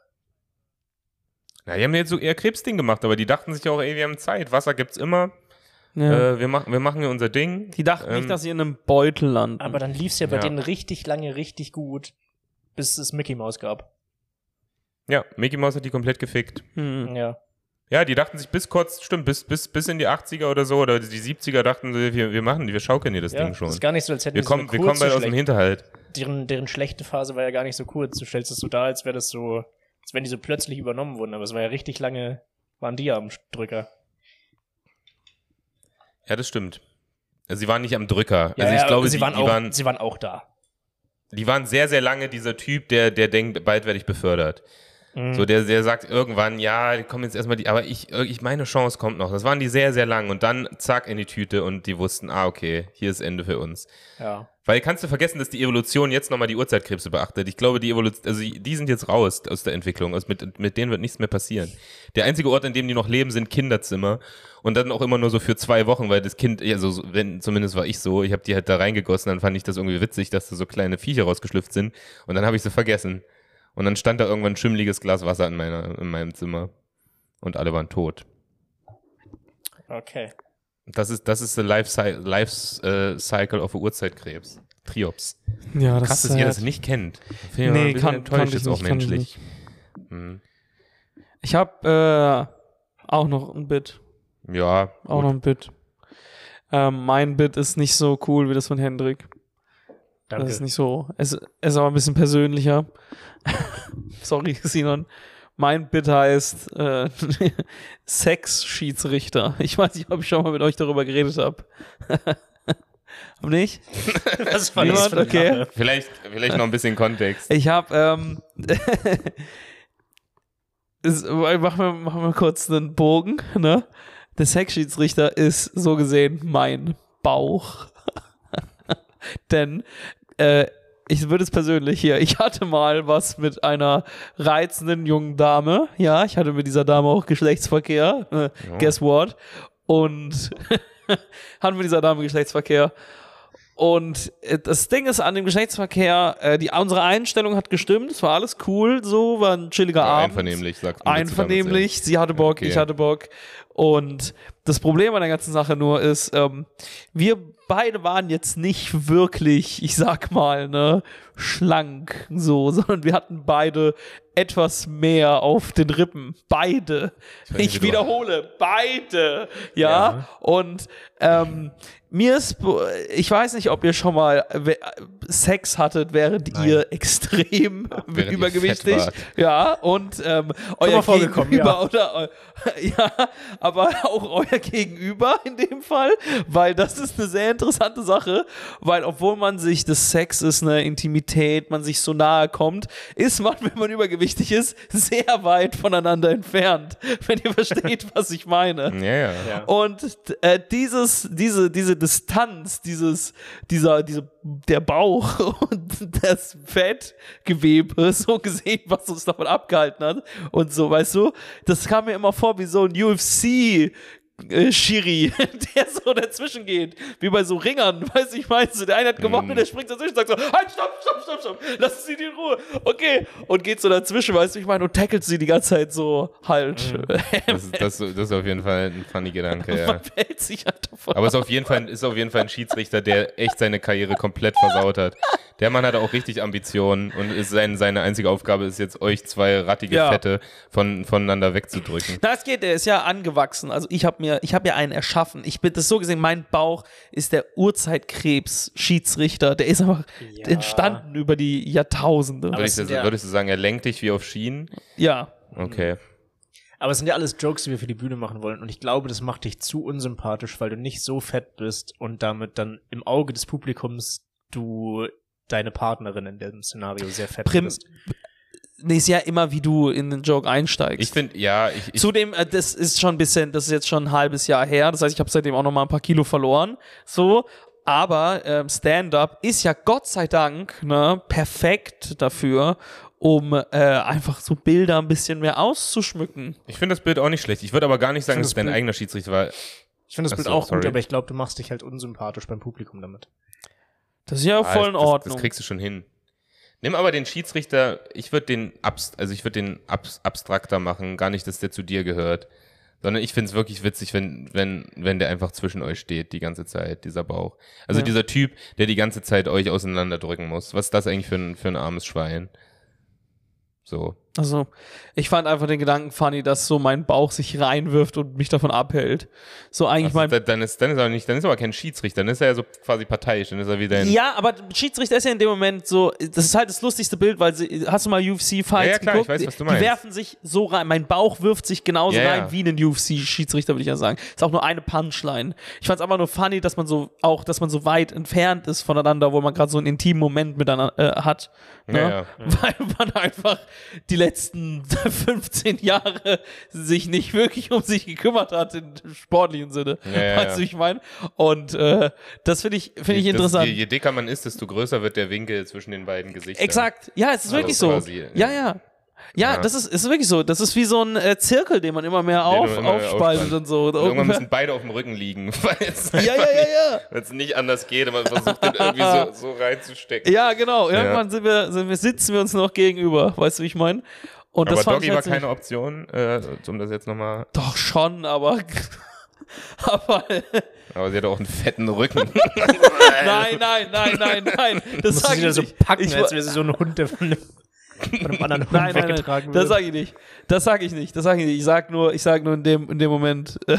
S1: Na, die haben jetzt so eher Krebsding gemacht, aber die dachten sich auch, ey, wir haben Zeit, Wasser gibt's immer.
S3: ja.
S1: Äh, wir, machen, wir machen hier unser Ding.
S3: die dachten
S1: ähm,
S3: nicht, dass sie in einem Beutel landen.
S2: Aber dann lief's ja bei
S1: Ja.
S2: denen richtig lange, richtig gut, bis es Mickey Mouse gab.
S1: Ja, Mickey Mouse hat die komplett gefickt.
S3: hm.
S2: Ja.
S1: Ja, die dachten sich bis kurz, stimmt, bis, bis, bis in die 80er oder so, oder die 70er dachten sie, wir, wir machen, wir schaukeln hier das
S2: ja.
S1: Ding schon.
S2: Ist gar nicht so, als hätten
S1: Wir kommen,
S2: so
S1: wir
S2: eine
S1: kommen bald aus
S2: kurze
S1: dem Hinterhalt.
S2: deren, deren schlechte Phase war ja gar nicht so kurz. Du stellst es so dar, als wäre das so, als wenn die so plötzlich übernommen wurden, aber es war ja richtig lange, waren die ja am Drücker.
S1: Ja, das stimmt. Also sie waren nicht am Drücker.
S2: Ja,
S1: also ich
S2: ja,
S1: glaube,
S2: sie,
S1: die,
S2: waren
S1: die,
S2: auch,
S1: waren,
S2: sie waren auch da.
S1: die waren sehr, sehr lange dieser Typ, der, der denkt, bald werde ich befördert.
S2: Mhm.
S1: So, der, der sagt irgendwann, ja, die kommen jetzt erstmal die, aber ich, ich, meine Chance kommt noch. Das waren die sehr, sehr lang und dann zack in die Tüte und die wussten, ah, okay, hier ist Ende für uns.
S2: Ja.
S1: Weil kannst du vergessen, dass die Evolution jetzt nochmal die Urzeitkrebse beachtet. Ich glaube, die Evolution, also die sind jetzt raus aus der Entwicklung. Also mit, mit denen wird nichts mehr passieren. Der einzige Ort, an dem die noch leben, sind Kinderzimmer. Und dann auch immer nur so für zwei Wochen, weil das Kind, also so- wenn, zumindest war ich so, ich habe die halt da reingegossen, dann fand ich das irgendwie witzig, dass da so kleine Viecher rausgeschlüpft sind. Und dann habe ich sie vergessen. Und dann stand da irgendwann ein schimmliges Glas Wasser in, meiner, in meinem Zimmer. und alle waren tot.
S2: Okay.
S1: Das ist, das ist the life, cy- life äh, cycle of a Urzeitkrebs. Triops.
S3: Ja, das
S1: Krass,
S3: ist
S1: dass ihr das nicht kennt. Ich ein
S3: Nee, kann, kann ich
S1: jetzt auch
S3: nicht, kann ich
S1: menschlich.
S3: nicht.
S1: Hm.
S3: Ich habe äh, auch noch ein Bit.
S1: Ja,
S3: Auch
S1: gut.
S3: noch ein Bit. Ähm, mein Bit ist nicht so cool wie das von Hendrik.
S2: Danke.
S3: Das ist nicht so. Es, es ist aber ein bisschen persönlicher. Sorry, Sinon. Mein Bit heißt äh, Sex-Schiedsrichter. Ich weiß nicht, ob ich schon mal mit euch darüber geredet habe. Hab nicht?
S2: Was war
S3: Niemand?
S2: das eine
S3: Okay.
S1: Vielleicht, vielleicht noch ein bisschen Kontext.
S3: Ich habe, ähm, machen wir, machen wir kurz einen Bogen, ne? Der Sexschiedsrichter ist so gesehen mein Bauch. Denn, äh, ich würde es persönlich hier, ich hatte mal was mit einer reizenden jungen Dame. Ja, ich hatte mit dieser Dame auch Geschlechtsverkehr. Äh,
S1: Ja.
S3: Guess what? Und hatten mit dieser Dame Geschlechtsverkehr. Und äh, das Ding ist an dem Geschlechtsverkehr, äh, die, unsere Einstellung hat gestimmt, es war alles cool, so, war ein chilliger
S1: Ja,
S3: Abend.
S1: einvernehmlich, sagt man.
S3: Einvernehmlich, sie hatte Bock,
S1: Okay.
S3: ich hatte Bock. Und das Problem an der ganzen Sache nur ist, ähm, wir beide waren jetzt nicht wirklich, ich sag mal, ne, schlank so, sondern wir hatten beide etwas mehr auf den Rippen. Beide. Ich wiederhole, beide. Ja.
S2: Ja.
S3: Und ähm, mir ist, ich weiß nicht, ob ihr schon mal Sex hattet, während
S2: Nein.
S3: ihr extrem
S1: Während
S3: übergewichtig, ja, und ähm, euer Gegenüber
S2: ja.
S3: oder ja, aber auch euer Gegenüber in dem Fall, weil das ist eine sehr interessante Sache, weil obwohl man sich das Sex ist eine Intimität, man sich so nahe kommt, ist man, wenn man übergewichtig ist, sehr weit voneinander entfernt, wenn ihr versteht, was ich meine.
S1: Ja.
S2: Ja.
S3: Und äh, dieses, diese, diese Distanz, dieses, dieser, diese, der Bauch und das Fettgewebe, so gesehen, was uns davon abgehalten hat und so, weißt du, das kam mir immer vor wie so ein UFC. Äh, Schiri, der so dazwischen geht, wie bei so Ringern, weißt du, ich meine, so, der eine hat gewonnen und der springt dazwischen und sagt so, halt, stopp, stopp, stopp, stopp, lass sie in Ruhe, okay, und geht so dazwischen, weißt du, ich meine, und tackelt sie die ganze Zeit so halt,
S1: Das, ist- das, das ist auf jeden Fall ein funny Gedanke, ja.
S3: man fällt sich halt davon
S1: Aber ist auf jeden Fall, ist auf jeden Fall ein Schiedsrichter, der echt seine Karriere komplett versaut hat. Der Mann hat auch richtig Ambitionen und ist sein, seine einzige Aufgabe ist jetzt, euch zwei rattige
S3: Ja.
S1: Fette von, voneinander wegzudrücken.
S3: Na, es geht, der ist ja angewachsen. Also ich habe mir, ich habe ja einen erschaffen. Ich bin das so gesehen, mein Bauch ist der Urzeitkrebs-Schiedsrichter. Der ist einfach
S2: Ja.
S3: entstanden über die Jahrtausende.
S1: Würdest du,
S2: ja-
S1: würdest du sagen, er lenkt dich wie auf Schienen?
S3: ja.
S1: Okay.
S2: Aber es sind ja alles Jokes, die wir für die Bühne machen wollen. Und ich glaube, das macht dich zu unsympathisch, weil du nicht so fett bist und damit dann im Auge des Publikums du deine Partnerin in dem Szenario sehr fett
S3: Prim
S2: bist.
S3: Nee, ist ja immer, wie du in den Joke einsteigst.
S1: Ich finde, ja, ich, ich
S3: Zudem, äh, das ist schon ein bisschen, das ist jetzt schon ein halbes Jahr her. Das heißt, ich habe seitdem auch noch mal ein paar Kilo verloren. So, aber ähm, Stand-up ist ja Gott sei Dank ne, perfekt dafür, um äh, einfach so Bilder ein bisschen mehr auszuschmücken.
S1: ich finde das Bild auch nicht schlecht. Ich würde aber gar nicht sagen, dass es
S2: das
S1: dein
S2: Bild-
S1: eigener Schiedsrichter war.
S2: Ich finde das Bild auch gut,
S1: sorry.
S2: aber ich glaube, du machst dich halt unsympathisch beim Publikum damit.
S3: Das ist ja
S1: Ah,
S3: voll in
S1: das,
S3: Ordnung.
S1: Das kriegst du schon hin. Nimm aber den Schiedsrichter, ich würde den abst also ich würde den abs abstrakter machen, gar nicht, dass der zu dir gehört. Sondern ich finde es wirklich witzig, wenn, wenn, wenn der einfach zwischen euch steht, die ganze Zeit, dieser Bauch. Also
S3: Ja.
S1: dieser Typ, der die ganze Zeit euch auseinanderdrücken muss. Was ist das eigentlich für ein, für ein armes Schwein? So.
S3: Also, ich fand einfach den Gedanken funny, dass so mein Bauch sich reinwirft und mich davon abhält. So eigentlich
S1: Also,
S3: mein.
S1: da- dann ist, dann ist er nicht, dann ist er aber kein Schiedsrichter, dann ist er ja so quasi parteiisch, dann ist er wieder
S3: Ja, aber Schiedsrichter ist ja in dem Moment so, das ist halt das lustigste Bild, weil sie, hast du mal UFC-Fights
S1: Ja, ja, klar,
S3: geguckt?
S1: ich weiß, was du
S3: Die
S1: meinst.
S3: werfen sich so rein, mein Bauch wirft sich genauso
S1: Ja,
S3: rein wie ein UFC-Schiedsrichter, würde ich ja sagen. Ist auch nur eine Punchline. Ich fand's einfach nur funny, dass man so, auch, dass man so weit entfernt ist voneinander, wo man gerade so einen intimen Moment miteinander äh, hat. Ne? Weil man einfach die letzten 15 Jahre sich nicht wirklich um sich gekümmert hat, im sportlichen Sinne.
S1: Ja, ja,
S3: weißt du, ich meine? Und äh, das finde ich, finde ich interessant.
S1: Je, je dicker man ist, desto größer wird der Winkel zwischen den beiden Gesichtern.
S3: Exakt. Ja, es ist
S1: Also
S3: wirklich so.
S1: quasi,
S3: ja,
S1: ja.
S3: Ja. Das ist, ist wirklich so. Das ist wie so ein äh, Zirkel, den man immer mehr auf,
S1: immer
S3: aufspaltet und so.
S1: Und irgendwann
S3: Ungefähr-
S1: müssen beide auf dem Rücken liegen, weil es
S3: ja, ja, ja,
S1: es nicht anders geht, aber man versucht den irgendwie so, so reinzustecken.
S3: Ja, genau. Irgendwann sind wir, sind wir, sitzen wir uns noch gegenüber. Weißt du, wie ich meine? Und das
S1: aber
S3: fand
S1: Doggy war
S3: halt
S1: keine Option, äh, um das jetzt nochmal.
S3: Doch schon, aber. aber.
S1: Aber sie hatte auch einen fetten Rücken.
S3: nein, nein, nein, nein, nein. Das sag
S2: sie
S3: ich
S2: da so
S3: nicht.
S2: packen,
S3: ich,
S2: als wäre sie so ein Hund, der von einem, von einem anderen Hund
S3: Nein, nein,
S2: weggetragen
S3: nein,
S2: wird.
S3: das sage ich nicht. Das sage ich nicht. Das sage ich nicht. Ich sag nur, ich sag nur in dem, in dem Moment, äh,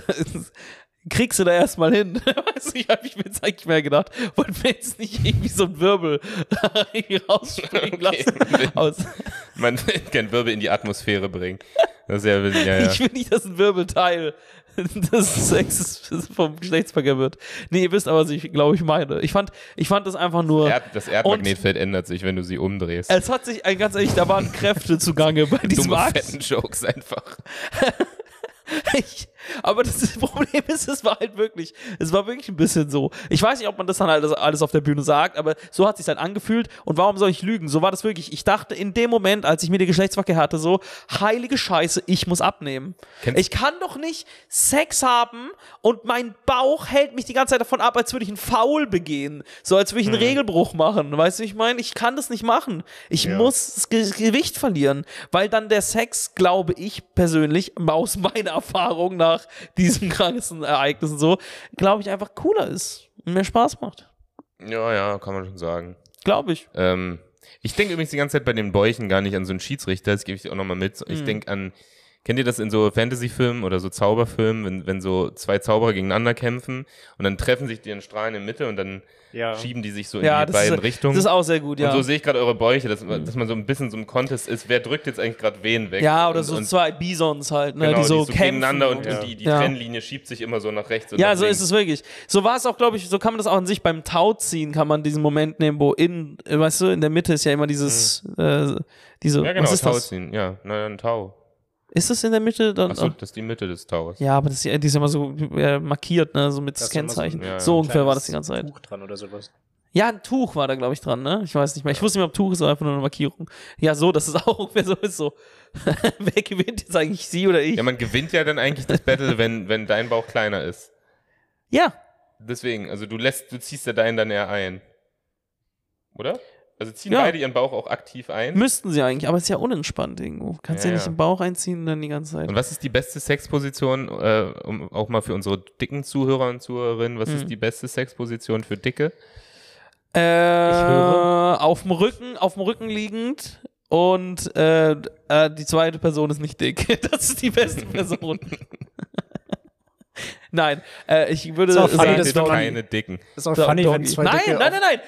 S3: kriegst du da erstmal hin. weißt du, ich habe ich mir jetzt eigentlich mehr gedacht, wollten wir jetzt nicht irgendwie so einen Wirbel rausspringen
S1: Okay.
S3: lassen. Aus.
S1: Man will keinen Wirbel in die Atmosphäre bringen. Das ist ja, ja, ja.
S3: Ich will nicht, dass ein Wirbelteil des Sexes vom Geschlechtsverkehr wird. Nee, ihr wisst aber, was ich glaube ich meine. Ich fand, ich fand das einfach nur.
S1: Erd, das Erdmagnetfeld ändert sich, wenn du sie umdrehst.
S3: Es hat sich, äh, ganz ehrlich, da waren Kräfte zugange bei diesem
S1: Dumme,
S3: Akt.
S1: fetten Jokes einfach.
S3: Ich, aber das Problem ist, es war halt wirklich, es war wirklich ein bisschen so. Ich weiß nicht, ob man das dann halt alles auf der Bühne sagt, aber so hat sich halt angefühlt. Und warum soll ich lügen? So war das wirklich. Ich dachte in dem Moment, als ich mir den Geschlechtsverkehr hatte, so, heilige Scheiße, ich muss abnehmen.
S1: Kennst-
S3: ich kann doch nicht Sex haben und mein Bauch hält mich die ganze Zeit davon ab, als würde ich einen Foul begehen. So als würde ich einen Regelbruch machen. Weißt du, ich meine? Ich kann das nicht machen. Ich
S2: Ja.
S3: muss das Ge Gewicht verlieren, weil dann der Sex, glaube ich persönlich, aus meiner Erfahrung nach diesen krankesten Ereignissen so, glaube ich, einfach cooler ist und mehr Spaß macht.
S1: Ja, ja, kann man schon sagen.
S3: Glaube ich.
S1: Ähm, ich denke übrigens die ganze Zeit bei den Bäuchen gar nicht an so einen Schiedsrichter, das gebe ich dir auch nochmal mit.
S3: Mhm.
S1: Ich denke an, kennt ihr das in so Fantasy-Filmen oder so Zauberfilmen, wenn, wenn so zwei Zauberer gegeneinander kämpfen und dann treffen sich die in Strahlen in der Mitte und dann
S2: Ja.
S1: schieben die sich so in
S3: Ja,
S1: die beiden
S3: ist,
S1: Richtungen.
S3: das ist auch sehr gut, ja.
S1: Und so sehe ich gerade eure Bäuche, dass, dass man so ein bisschen so im Contest ist, wer drückt jetzt eigentlich gerade wen weg.
S3: ja, oder
S1: und,
S3: so
S1: und,
S3: zwei Bisons halt, ne,
S1: genau,
S3: die so, kämpfen.
S1: gegeneinander und,
S2: Ja.
S1: und die, die
S3: Ja.
S1: Trennlinie schiebt sich immer so nach rechts und
S3: Ja,
S1: nach
S3: so
S1: links.
S3: ist es wirklich. So war es auch, glaube ich, so kann man das auch an sich beim Tauziehen, kann man diesen Moment nehmen, wo in, weißt du, in der Mitte ist ja immer dieses, äh, diese,
S1: Ja, genau,
S3: was ist
S1: Tau
S3: das?
S1: ziehen. Ja, na, ein Tau.
S3: Ist das in der Mitte? Dann,
S1: Achso, das ist die Mitte des Taus.
S3: Ja, aber das ist, ja- die ist immer so äh, markiert, ne, so mit
S2: Da ist immer so ein-
S3: Kennzeichen. So,
S1: ja, ja.
S3: ungefähr war das die ganze Zeit.
S2: Tuch dran oder sowas.
S3: Ja, ein Tuch war da, glaube ich, dran, ne? Ich weiß nicht mehr. Ich wusste nicht mehr, ob Tuch ist oder einfach nur eine Markierung. Ja, so, dass es auch ungefähr so ist, so. Wer gewinnt jetzt eigentlich, sie oder ich?
S1: Ja, man gewinnt ja dann eigentlich das Battle, wenn, wenn dein Bauch kleiner ist.
S3: Ja,
S1: Deswegen, also du lässt, du ziehst ja deinen dann eher ein. Oder? Also ziehen
S3: Ja.
S1: beide ihren Bauch auch aktiv ein.
S3: müssten sie eigentlich, aber es ist ja unentspannt irgendwo. Kannst ja,
S1: Ja,
S3: nicht
S1: ja.
S3: im Bauch einziehen und dann die ganze Zeit.
S1: Und was ist die beste Sexposition, äh, um auch mal für unsere dicken Zuhörer und Zuhörerinnen, was
S3: Hm.
S1: ist die beste Sexposition für Dicke?
S3: Äh, auf dem Rücken, auf dem Rücken liegend und äh, äh, die zweite Person ist nicht dick. Das ist die beste Person. Nein, äh, ich würde
S2: auch funny,
S3: sagen,
S2: dass
S1: Datet
S2: wenn man-
S1: keine Dicken.
S2: Ist auch
S3: So,
S2: funny, wenn zwei
S3: nein,
S2: Dicke
S3: nein, nein, nein.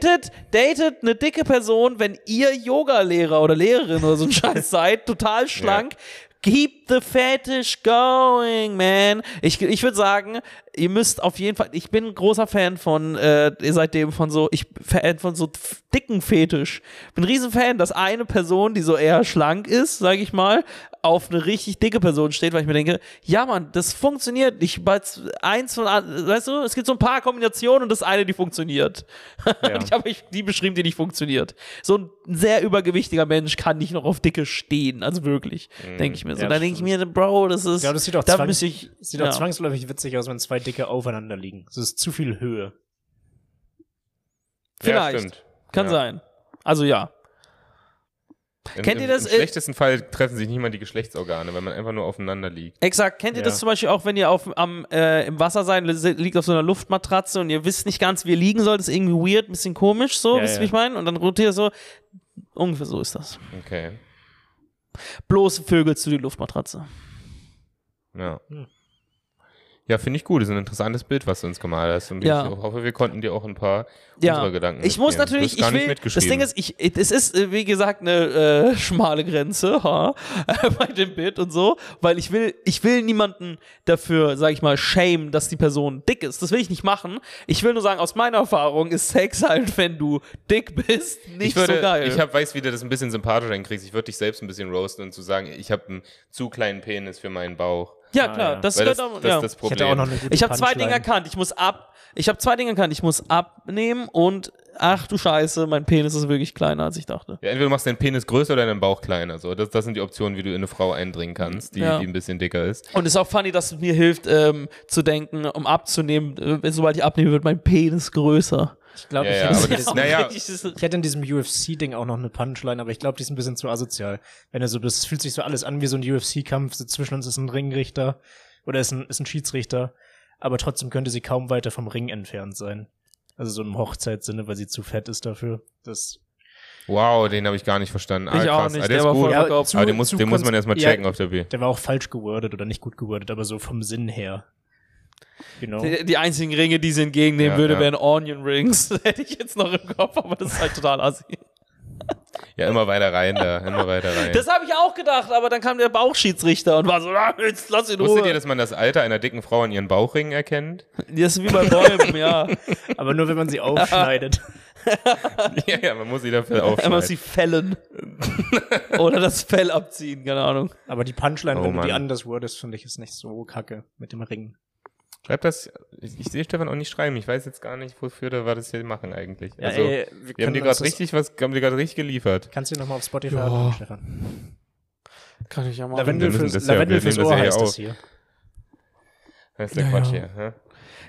S3: Datet, datet eine dicke Person, wenn ihr Yoga-Lehrer oder Lehrerin oder so ein Scheiß seid, total schlank. Keep the fetish going, man. Ich, ich würde sagen, ihr müsst auf jeden Fall, ich bin ein großer Fan von, äh, seitdem von so, ich Fan von so dicken Fetisch. Bin ein riesen Fan, dass eine Person, die so eher schlank ist, sage ich mal, auf eine richtig dicke Person steht, weil ich mir denke, ja Mann, das funktioniert. Weil eins von, weißt du, es gibt so ein paar Kombinationen und das eine, die funktioniert.
S2: Ja.
S3: Ich habe die beschrieben, die nicht funktioniert. So ein sehr übergewichtiger Mensch kann nicht noch auf dicke stehen, also wirklich, denke ich mir so.
S2: Ja,
S3: da
S2: das
S3: denke ich mir, Bro, das ist,
S2: Ja, das sieht auch
S3: da
S2: zwang-
S3: ich,
S2: Sieht
S3: ja.
S2: auch zwangsläufig witzig aus, wenn zwei Dicke aufeinander liegen. Das ist zu viel Höhe.
S3: Vielleicht. Kann sein. Also ja.
S1: Im,
S3: Kennt ihr das,
S1: Im schlechtesten Fall treffen sich nicht mal die Geschlechtsorgane, wenn man einfach nur aufeinander liegt.
S3: Exakt. Kennt ihr
S2: Ja.
S3: das zum Beispiel auch, wenn ihr auf, am, äh, im Wasser seid, li- liegt auf so einer Luftmatratze und ihr wisst nicht ganz, wie ihr liegen sollt, ist irgendwie weird, bisschen komisch, so,
S2: Ja,
S3: wisst ihr,
S2: ja.
S3: wie ich meine? Und dann rotiert ihr so. Ungefähr so ist das.
S1: Okay.
S3: Bloß vögelst du die Luftmatratze.
S1: Ja.
S2: Hm.
S1: Ja, finde ich gut. Das ist ein interessantes Bild, was du uns gemalt hast. Und
S3: Ja.
S1: ich hoffe, wir konnten dir auch ein paar
S3: Ja.
S1: unserer Gedanken
S3: Ich muss natürlich, ich
S1: nicht
S3: will, das. Ding ist, ich, es ist, äh, wie gesagt, eine äh, schmale Grenze ha, bei dem Bild und so, weil ich will, ich will niemanden dafür, sag ich mal, shame, dass die Person dick ist. Das will ich nicht machen. Ich will nur sagen, aus meiner Erfahrung ist Sex halt, wenn du dick bist, nicht
S1: ich würde,
S3: so geil.
S1: Ich hab, weiß, wie du das ein bisschen sympathischer hinkriegst. Ich würde dich selbst ein bisschen roasten und zu sagen, ich habe einen zu kleinen Penis für meinen Bauch.
S3: Ja,
S2: Ah,
S3: klar,
S2: ja.
S3: das
S1: Weil
S3: gehört
S1: das,
S3: auch,
S1: das
S3: ja.
S1: ist das
S2: Ich
S1: Problem.
S2: hätte auch noch eine
S3: Ich habe zwei. Dinge erkannt. Ich muss ab. Ich habe zwei Dinge erkannt. Ich muss abnehmen und ach du Scheiße, mein Penis ist wirklich kleiner, als ich dachte.
S1: ja, entweder du machst deinen Penis größer oder deinen Bauch kleiner. So, das, das sind die Optionen, wie du in eine Frau eindringen kannst, die,
S3: Ja.
S1: die ein bisschen dicker ist.
S3: Und es ist auch funny, dass es mir hilft, ähm, zu denken, um abzunehmen, äh, sobald ich abnehme, wird mein Penis größer.
S2: Ich glaube,
S1: Ja,
S2: ich,
S1: ja,
S2: hätte-
S1: naja.
S2: ich hätte in diesem UFC-Ding auch noch eine Punchline, aber ich glaube, die ist ein bisschen zu asozial. Wenn er so, das fühlt sich so alles an wie so ein UFC-Kampf. So zwischen uns ist ein Ringrichter oder ist ein, ist ein Schiedsrichter, aber trotzdem könnte sie kaum weiter vom Ring entfernt sein. Also so im Hochzeitssinne, weil sie zu fett ist dafür. Das
S1: Wow, den habe ich gar nicht verstanden. Ah,
S3: Ich auch
S1: krass.
S3: nicht,
S1: Ah,
S3: der
S1: ist
S3: war
S1: gut.
S3: voll
S2: Ja, zu-
S1: aber den muss, den muss man erstmal
S2: ja.
S1: checken auf der B.
S2: Der war auch falsch gewordet oder nicht gut gewordet, aber so vom Sinn her. Genau.
S3: Die, die einzigen Ringe, die sie entgegennehmen
S1: Ja,
S3: würde,
S1: ja.
S3: wären Onion Rings. Hätte ich jetzt noch im Kopf, aber das ist halt total assi.
S1: Ja, immer weiter rein da, immer weiter rein.
S3: Das habe ich auch gedacht, aber dann kam der Bauchschiedsrichter und war so, ah, jetzt lass ihn
S1: Wusstet
S3: Ruhe.
S1: ihr, dass man das Alter einer dicken Frau an ihren Bauchringen erkennt?
S3: Das ist wie bei Bäumen, ja.
S2: Aber nur, wenn man sie aufschneidet.
S1: ja, ja, man muss sie dafür
S3: Einmal sie
S1: aufschneiden.
S3: fällen. Oder das Fell abziehen, keine Ahnung.
S2: Aber die Punchline,
S1: Oh,
S2: wenn du die anders wordest, finde ich, ist nicht so kacke mit dem Ring.
S1: Schreibt das, ich, ich sehe Stefan auch nicht schreiben. Ich weiß jetzt gar nicht, wofür wir das hier machen eigentlich.
S2: Ja,
S1: also,
S2: ey,
S1: wir haben
S2: können
S1: dir gerade
S2: das-
S1: richtig was, haben dir gerade richtig geliefert.
S2: Kannst du nochmal auf Spotify
S3: Ja.
S2: anhören, Stefan?
S3: Kann ich ja machen.
S2: Lavendel
S1: wir
S2: fürs,
S1: das ja-
S2: Lavendel
S1: wir
S2: fürs
S1: das
S2: Ohr
S1: ja hier
S2: heißt das hier.
S1: Das ist der
S3: Ja,
S1: Quatsch
S3: ja.
S1: hier. hä?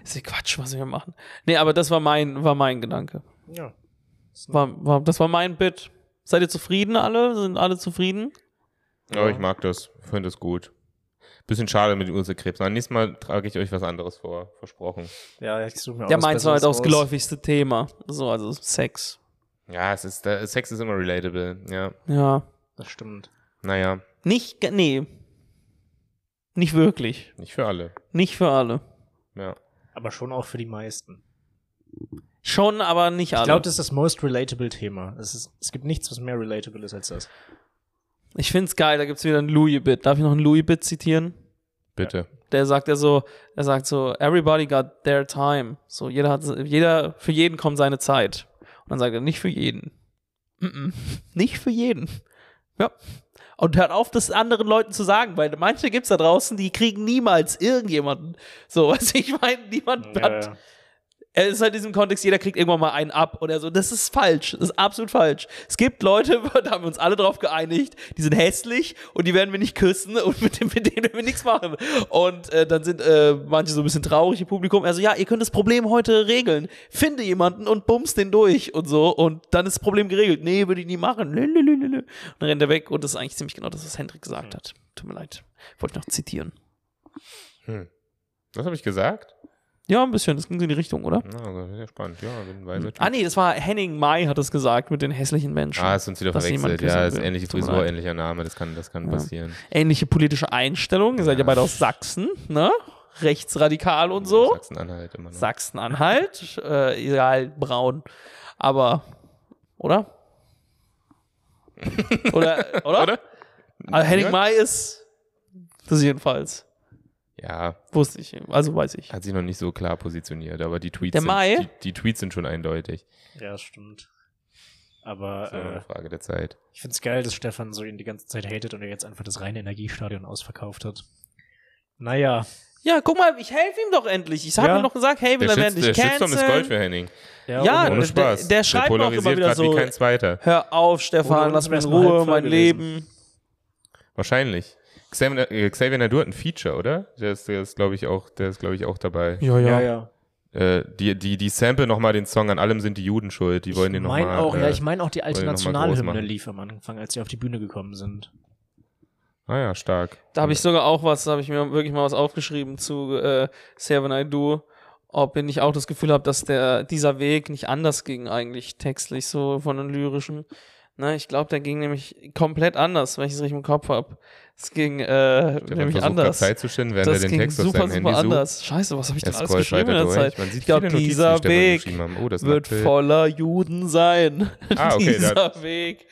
S3: ist ja Quatsch, was wir machen. Nee, aber das war mein, war mein Gedanke.
S2: Ja.
S3: War, war, das war mein Bit. Seid ihr zufrieden alle? Sind alle zufrieden?
S1: Aber ich mag das, finde es gut. Bisschen schade mit Ursekrebs. Aber nächstes Mal trage ich euch was anderes vor, versprochen.
S2: Ja, ich suche mir auch
S3: Ja,
S2: was
S3: meins war halt auch das geläufigste Thema. So, also Sex.
S1: Ja, es ist, der Sex ist immer relatable. Ja,
S3: Ja.
S2: Das stimmt.
S1: naja,
S3: Nicht, nee. Nicht wirklich.
S1: nicht für alle.
S3: Nicht für alle.
S1: Ja.
S2: Aber schon auch für die meisten.
S3: Schon, aber nicht alle.
S2: Ich glaube, das ist das most relatable Thema. Es, ist, es gibt nichts, was mehr relatable ist als das.
S3: Ich find's geil, da gibt's wieder ein Louis-Bit. Darf ich noch ein Louis-Bit zitieren?
S1: Bitte.
S3: Der sagt ja so, er sagt so, everybody got their time. So, jeder hat, jeder, für jeden kommt seine Zeit. Und dann sagt er, nicht für jeden. Mm -mm, nicht für jeden. Ja. Und hört auf, das anderen Leuten zu sagen, weil manche gibt's da draußen, die kriegen niemals irgendjemanden. So, was ich meine, niemand hat,
S2: Ja,
S3: er ist halt in diesem Kontext, jeder kriegt irgendwann mal einen ab oder so. Das ist falsch. Das ist absolut falsch. Es gibt Leute, da haben wir uns alle drauf geeinigt, die sind hässlich und die werden wir nicht küssen und mit, dem, mit denen werden wir nichts machen. Und äh, dann sind äh, manche so ein bisschen traurig im Publikum. Also ja, ihr könnt das Problem heute regeln. Finde jemanden und bumst den durch und so. Und dann ist das Problem geregelt. Nee, würde ich nie machen. Lülülülülü. Und dann rennt er weg und das ist eigentlich ziemlich genau das, was Hendrik gesagt hat. Tut mir leid. Wollte ich noch zitieren.
S1: Hm. Was habe ich gesagt?
S3: Ja, ein bisschen. Das ging in die Richtung, oder?
S1: Also, sehr spannend. Ja, bin ein weiser Typ.
S3: Ah nee, das war Henning Mai hat es gesagt mit den hässlichen Menschen.
S1: Ah, ist uns wieder verwechselt. Ja, ist ähnliche Frisur, ähnlicher Name. Das kann, das kann
S3: Ja.
S1: passieren.
S3: Ähnliche politische Einstellung. Ihr seid ja beide aus Sachsen, ne? Rechtsradikal und so.
S1: Sachsen-Anhalt immer noch.
S3: Sachsen-Anhalt, äh, halt braun. Aber, oder? oder, oder?
S1: Oder?
S3: Also Henning
S1: Ja.
S3: Mai ist das jedenfalls.
S1: Ja,
S3: Wusste ich. Also weiß ich.
S1: hat sich noch nicht so klar positioniert, aber die Tweets,
S3: Der
S1: sind,
S3: Mai?
S1: Die, die Tweets sind schon eindeutig.
S2: ja, stimmt. Aber
S1: Das ist nur
S2: äh,
S1: eine Frage der Zeit.
S2: ich find's geil, dass Stefan so ihn die ganze Zeit hatet und er jetzt einfach das reine Energiestadion ausverkauft hat. Naja.
S3: Ja, guck mal, ich helfe ihm doch endlich. Ich habe
S2: Ja.
S3: ihm doch gesagt, hey, will
S1: Der,
S3: er werden dich
S1: der Shitstorm ist. Gold für Henning.
S3: Ja,
S2: ohne-
S1: Ohne
S3: der-
S1: Spaß.
S3: der schreibt auch immer
S1: polarisiert
S3: wieder
S1: grad wie
S3: so-
S1: kein zweiter.
S3: Hör auf, Stefan, lass mich in
S2: eine
S3: Ruhe, mein Leben.
S1: Wahrscheinlich. Xavier, äh, Xavier Nadur hat ein Feature, oder? Der ist, der ist glaube ich, auch, der ist, glaube ich, auch dabei.
S3: Ja,
S2: ja, ja.
S1: Äh, die, die, die sample nochmal den Song An allem sind die Juden schuld. Die wollen den
S2: ich meine
S1: nochmal.
S2: auch,
S1: äh,
S2: ja, ich meine auch die alte Nationalhymne lief am Anfang, als sie auf die Bühne gekommen sind.
S1: Ah ja, stark.
S3: Da habe ich sogar auch was, da habe ich mir wirklich mal was aufgeschrieben zu äh, Seven I Do, ob ich auch das Gefühl habe, dass der dieser Weg nicht anders ging eigentlich textlich so von den lyrischen. Ne, ich glaube, der ging nämlich komplett anders, wenn ich es richtig im Kopf habe. Es ging äh, nämlich anders.
S1: Zeit zu schinden, während
S3: Das
S1: er den
S3: ging
S1: Text auf
S3: super,
S1: seinem
S3: super
S1: Handy sucht.
S3: anders. Scheiße, was habe ich denn alles geschrieben in der
S1: durch.
S3: Zeit?
S1: Man sieht
S3: Ich glaube, dieser Weg.
S1: Oh,
S3: wird voller Juden sein.
S1: Ah, okay,
S3: Dieser Weg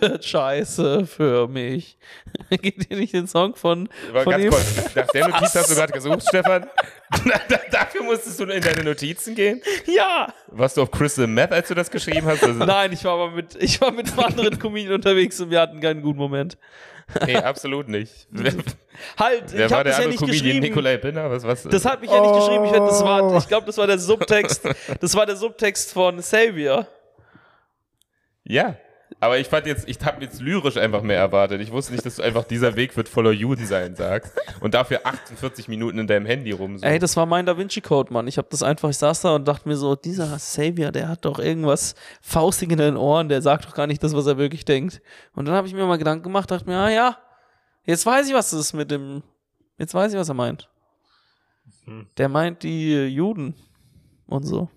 S3: wird scheiße für mich. Geht dir nicht den Song von,
S1: Aber
S3: von
S1: ganz
S3: ihm?
S1: kurz, nach der Notiz hast du gerade gesucht, Stefan? Dafür musstest du in deine Notizen gehen?
S3: Ja!
S1: Warst du auf Crystal Meth, als du das geschrieben hast? Also,
S3: Nein, ich war aber mit, ich war mit einem anderen Comedian unterwegs und wir hatten keinen guten Moment.
S1: Nee, absolut nicht.
S3: Halt,
S1: wer
S3: ich habe das ja nicht
S1: Comedian?
S3: geschrieben.
S1: Nikolai Binner? Was, was?
S3: Das hat mich ja nicht geschrieben. Ich, das war, ich glaube, das war der Subtext. Das war der Subtext von Savior.
S1: ja. Aber ich fand jetzt, ich habe jetzt lyrisch einfach mehr erwartet. Ich wusste nicht, dass du einfach dieser Weg wird voller Juden sein sagst und dafür 48 Minuten in deinem Handy rum.
S3: Ey, das war mein Da Vinci Code, Mann. Ich habe das einfach, ich saß da und dachte mir so, dieser Savior, der hat doch irgendwas faustig in den Ohren, der sagt doch gar nicht das, was er wirklich denkt. Und dann habe ich mir mal Gedanken gemacht, dachte mir, ah ja, jetzt weiß ich, was das ist mit dem, jetzt weiß ich, was er meint.
S2: Hm.
S3: Der meint die Juden und so.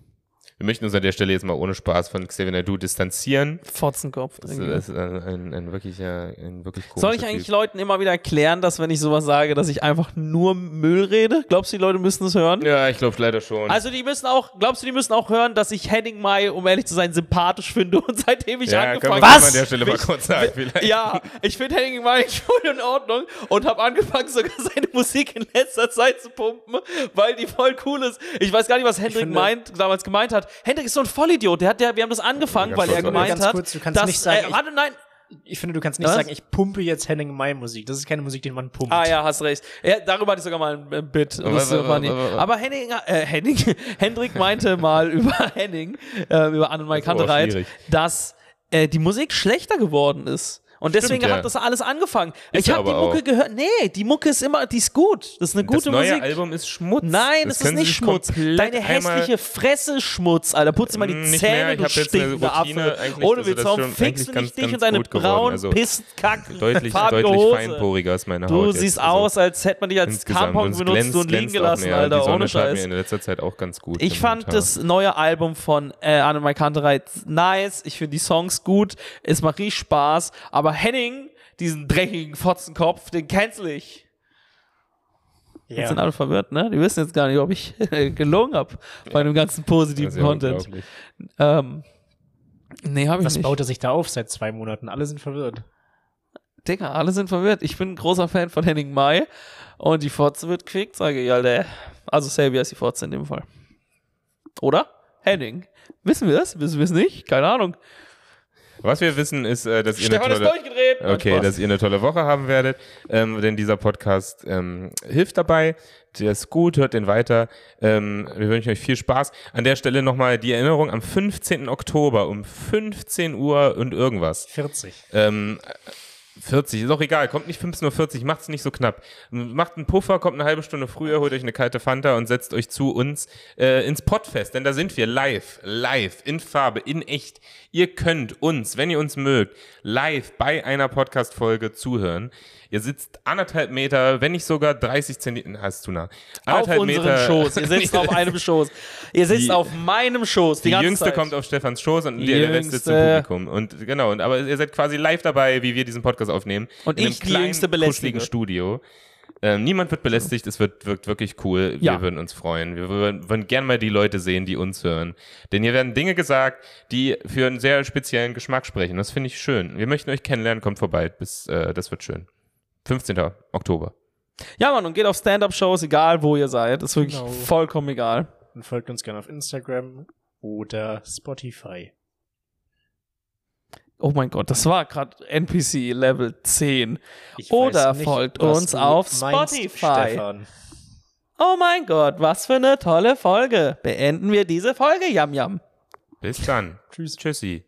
S1: Wir möchten uns an der Stelle jetzt mal ohne Spaß von Xavier Naidu distanzieren.
S3: Fotzenkopf.
S1: Das das ist ein, ein, ein wirklicher, ein wirklich
S3: Soll ich eigentlich
S1: typ.
S3: Leuten immer wieder erklären, dass wenn ich sowas sage, dass ich einfach nur Müll rede? Glaubst du, die Leute müssen das hören?
S1: Ja, ich glaube leider schon.
S3: Also die müssen auch, glaubst du, die müssen auch hören, dass ich Henning Mai, um ehrlich zu sein, sympathisch finde und seitdem ich
S1: ja,
S3: angefangen habe.
S1: mal an der Stelle mal kurz sagen vielleicht.
S3: Ja, ich finde Henning Mai schon in Ordnung und habe angefangen, sogar seine Musik in letzter Zeit zu pumpen, weil die voll cool ist. Ich weiß gar nicht, was Hendrik
S2: finde-
S3: meint, damals gemeint hat. Hendrik ist so ein Vollidiot. Der hat, der, wir haben das angefangen,
S1: Ja,
S3: weil er gemeint
S2: ganz
S3: hat,
S2: kurz, du kannst
S3: dass,
S2: nicht sagen,
S3: äh,
S2: ich-
S3: warte, nein.
S2: Ich finde, du kannst nicht
S3: Was?
S2: sagen, ich pumpe jetzt Henning Mai Musik. Das ist keine Musik, die man pumpt.
S3: Ah ja, hast recht. Ja, darüber hatte ich sogar mal ein äh, Bit.
S1: Aber-
S3: so
S1: aber-
S3: Henning, äh, Henning, Hendrik meinte mal über Henning, äh, über
S1: Das ist aber
S3: Kantereit, dass äh, die Musik schlechter geworden ist. Und deswegen
S1: ja.
S3: hat das alles angefangen.
S1: Ist
S3: ich habe die Mucke
S1: auch.
S3: gehört. Nee, die Mucke ist immer, die ist gut. Das ist eine
S1: das
S3: gute
S1: neue
S3: Musik.
S1: Album ist Schmutz.
S3: Nein,
S1: das
S3: das, ist nicht Schmutz. Deine hässliche Fresse Schmutz, Alter. Putz mal die Zähne, du stinkender Affe. Ohne Witz,
S1: das
S3: warum fickst du nicht dich und deine braunen
S1: Also
S3: Pisskack
S1: Deutlich, deutlich
S3: Hose?
S1: feinporiger ist meine Haut.
S3: Du siehst
S1: Also
S3: aus, als hätte man dich als. Tampon benutzt und liegen gelassen. Alter, ohne Scheiß.
S1: mir in letzter Zeit auch ganz gut.
S3: Ich fand das neue Album von äh, Annemarie Kantereit nice. Ich finde die Songs gut. Es macht richtig Spaß. Aber Henning, diesen dreckigen Fotzenkopf, den cancel ich. Jetzt sind
S2: ja.
S3: alle verwirrt, ne? Die wissen jetzt gar nicht, ob ich gelogen habe bei dem ganzen positiven
S1: ja
S3: Content. Ähm, nee, habe ich
S2: Was
S3: nicht.
S2: baut er sich da auf seit zwei Monaten? Alle sind verwirrt.
S3: Digga, alle sind verwirrt. Ich bin ein großer Fan von Henning Mai und die Fotze wird quick, sage ich, Alter. Also Xavier ist die Fotze in dem Fall. Oder? Henning. Wissen wir das? Wissen wir es nicht? Keine Ahnung.
S1: Was wir wissen ist, äh, dass ihr eine tolle... Okay, dass ihr eine tolle Woche haben werdet, ähm, denn dieser Podcast ähm, hilft dabei. Der ist gut, hört den weiter. Ähm, wir wünschen euch viel Spaß. An der Stelle nochmal die Erinnerung am 15. Oktober um 15 Uhr und irgendwas.
S2: 40.
S1: Ähm, 40, ist auch egal, kommt nicht 15.40 Uhr, macht's nicht so knapp. Macht einen Puffer, kommt eine halbe Stunde früher, holt euch eine kalte Fanta und setzt euch zu uns äh, ins Podfest, denn da sind wir live, live, in Farbe, in echt. Ihr könnt uns, wenn ihr uns mögt, live bei einer Podcast-Folge zuhören. Ihr sitzt anderthalb Meter, wenn nicht sogar 30 Zentimeter, hast du nah.
S3: auf unserem Schoß. Ihr sitzt auf einem Schoß. Ihr sitzt
S1: Die-
S3: auf meinem Schoß. Die,
S1: Die jüngste
S3: Zeit.
S1: kommt auf Stefans Schoß und
S3: Die
S1: der, der letzte zum. Publikum. Und genau, und, aber ihr seid quasi live dabei, wie wir diesen Podcast aufnehmen.
S3: Und
S1: in
S3: ich
S1: einem
S3: die
S1: kleinen,
S3: Jüngste belästige.
S1: Studio. Ähm, niemand wird belästigt, es wird, wirkt wirklich cool.
S3: Ja.
S1: Wir würden uns freuen. Wir würden, würden gerne mal die Leute sehen, die uns hören. Denn hier werden Dinge gesagt, die für einen sehr speziellen Geschmack sprechen. Das finde ich schön. Wir möchten euch kennenlernen, kommt vorbei. Bis, äh, das wird schön. 15. Oktober.
S3: Ja, Mann, und geht auf Stand-Up-Shows, egal wo ihr seid. Ist wirklich
S2: Genau.
S3: vollkommen egal.
S2: Und folgt uns gerne auf Instagram oder Spotify.
S3: Oh mein Gott, das war gerade NPC Level 10.
S2: Ich
S3: Oder
S2: weiß nicht,
S3: folgt uns auf
S2: meinst,
S3: Spotify.
S2: Stefan.
S3: Oh mein Gott, was für eine tolle Folge. Beenden wir diese Folge, Yam Yam.
S1: Bis dann.
S2: Tschüss.
S1: Tschüssi.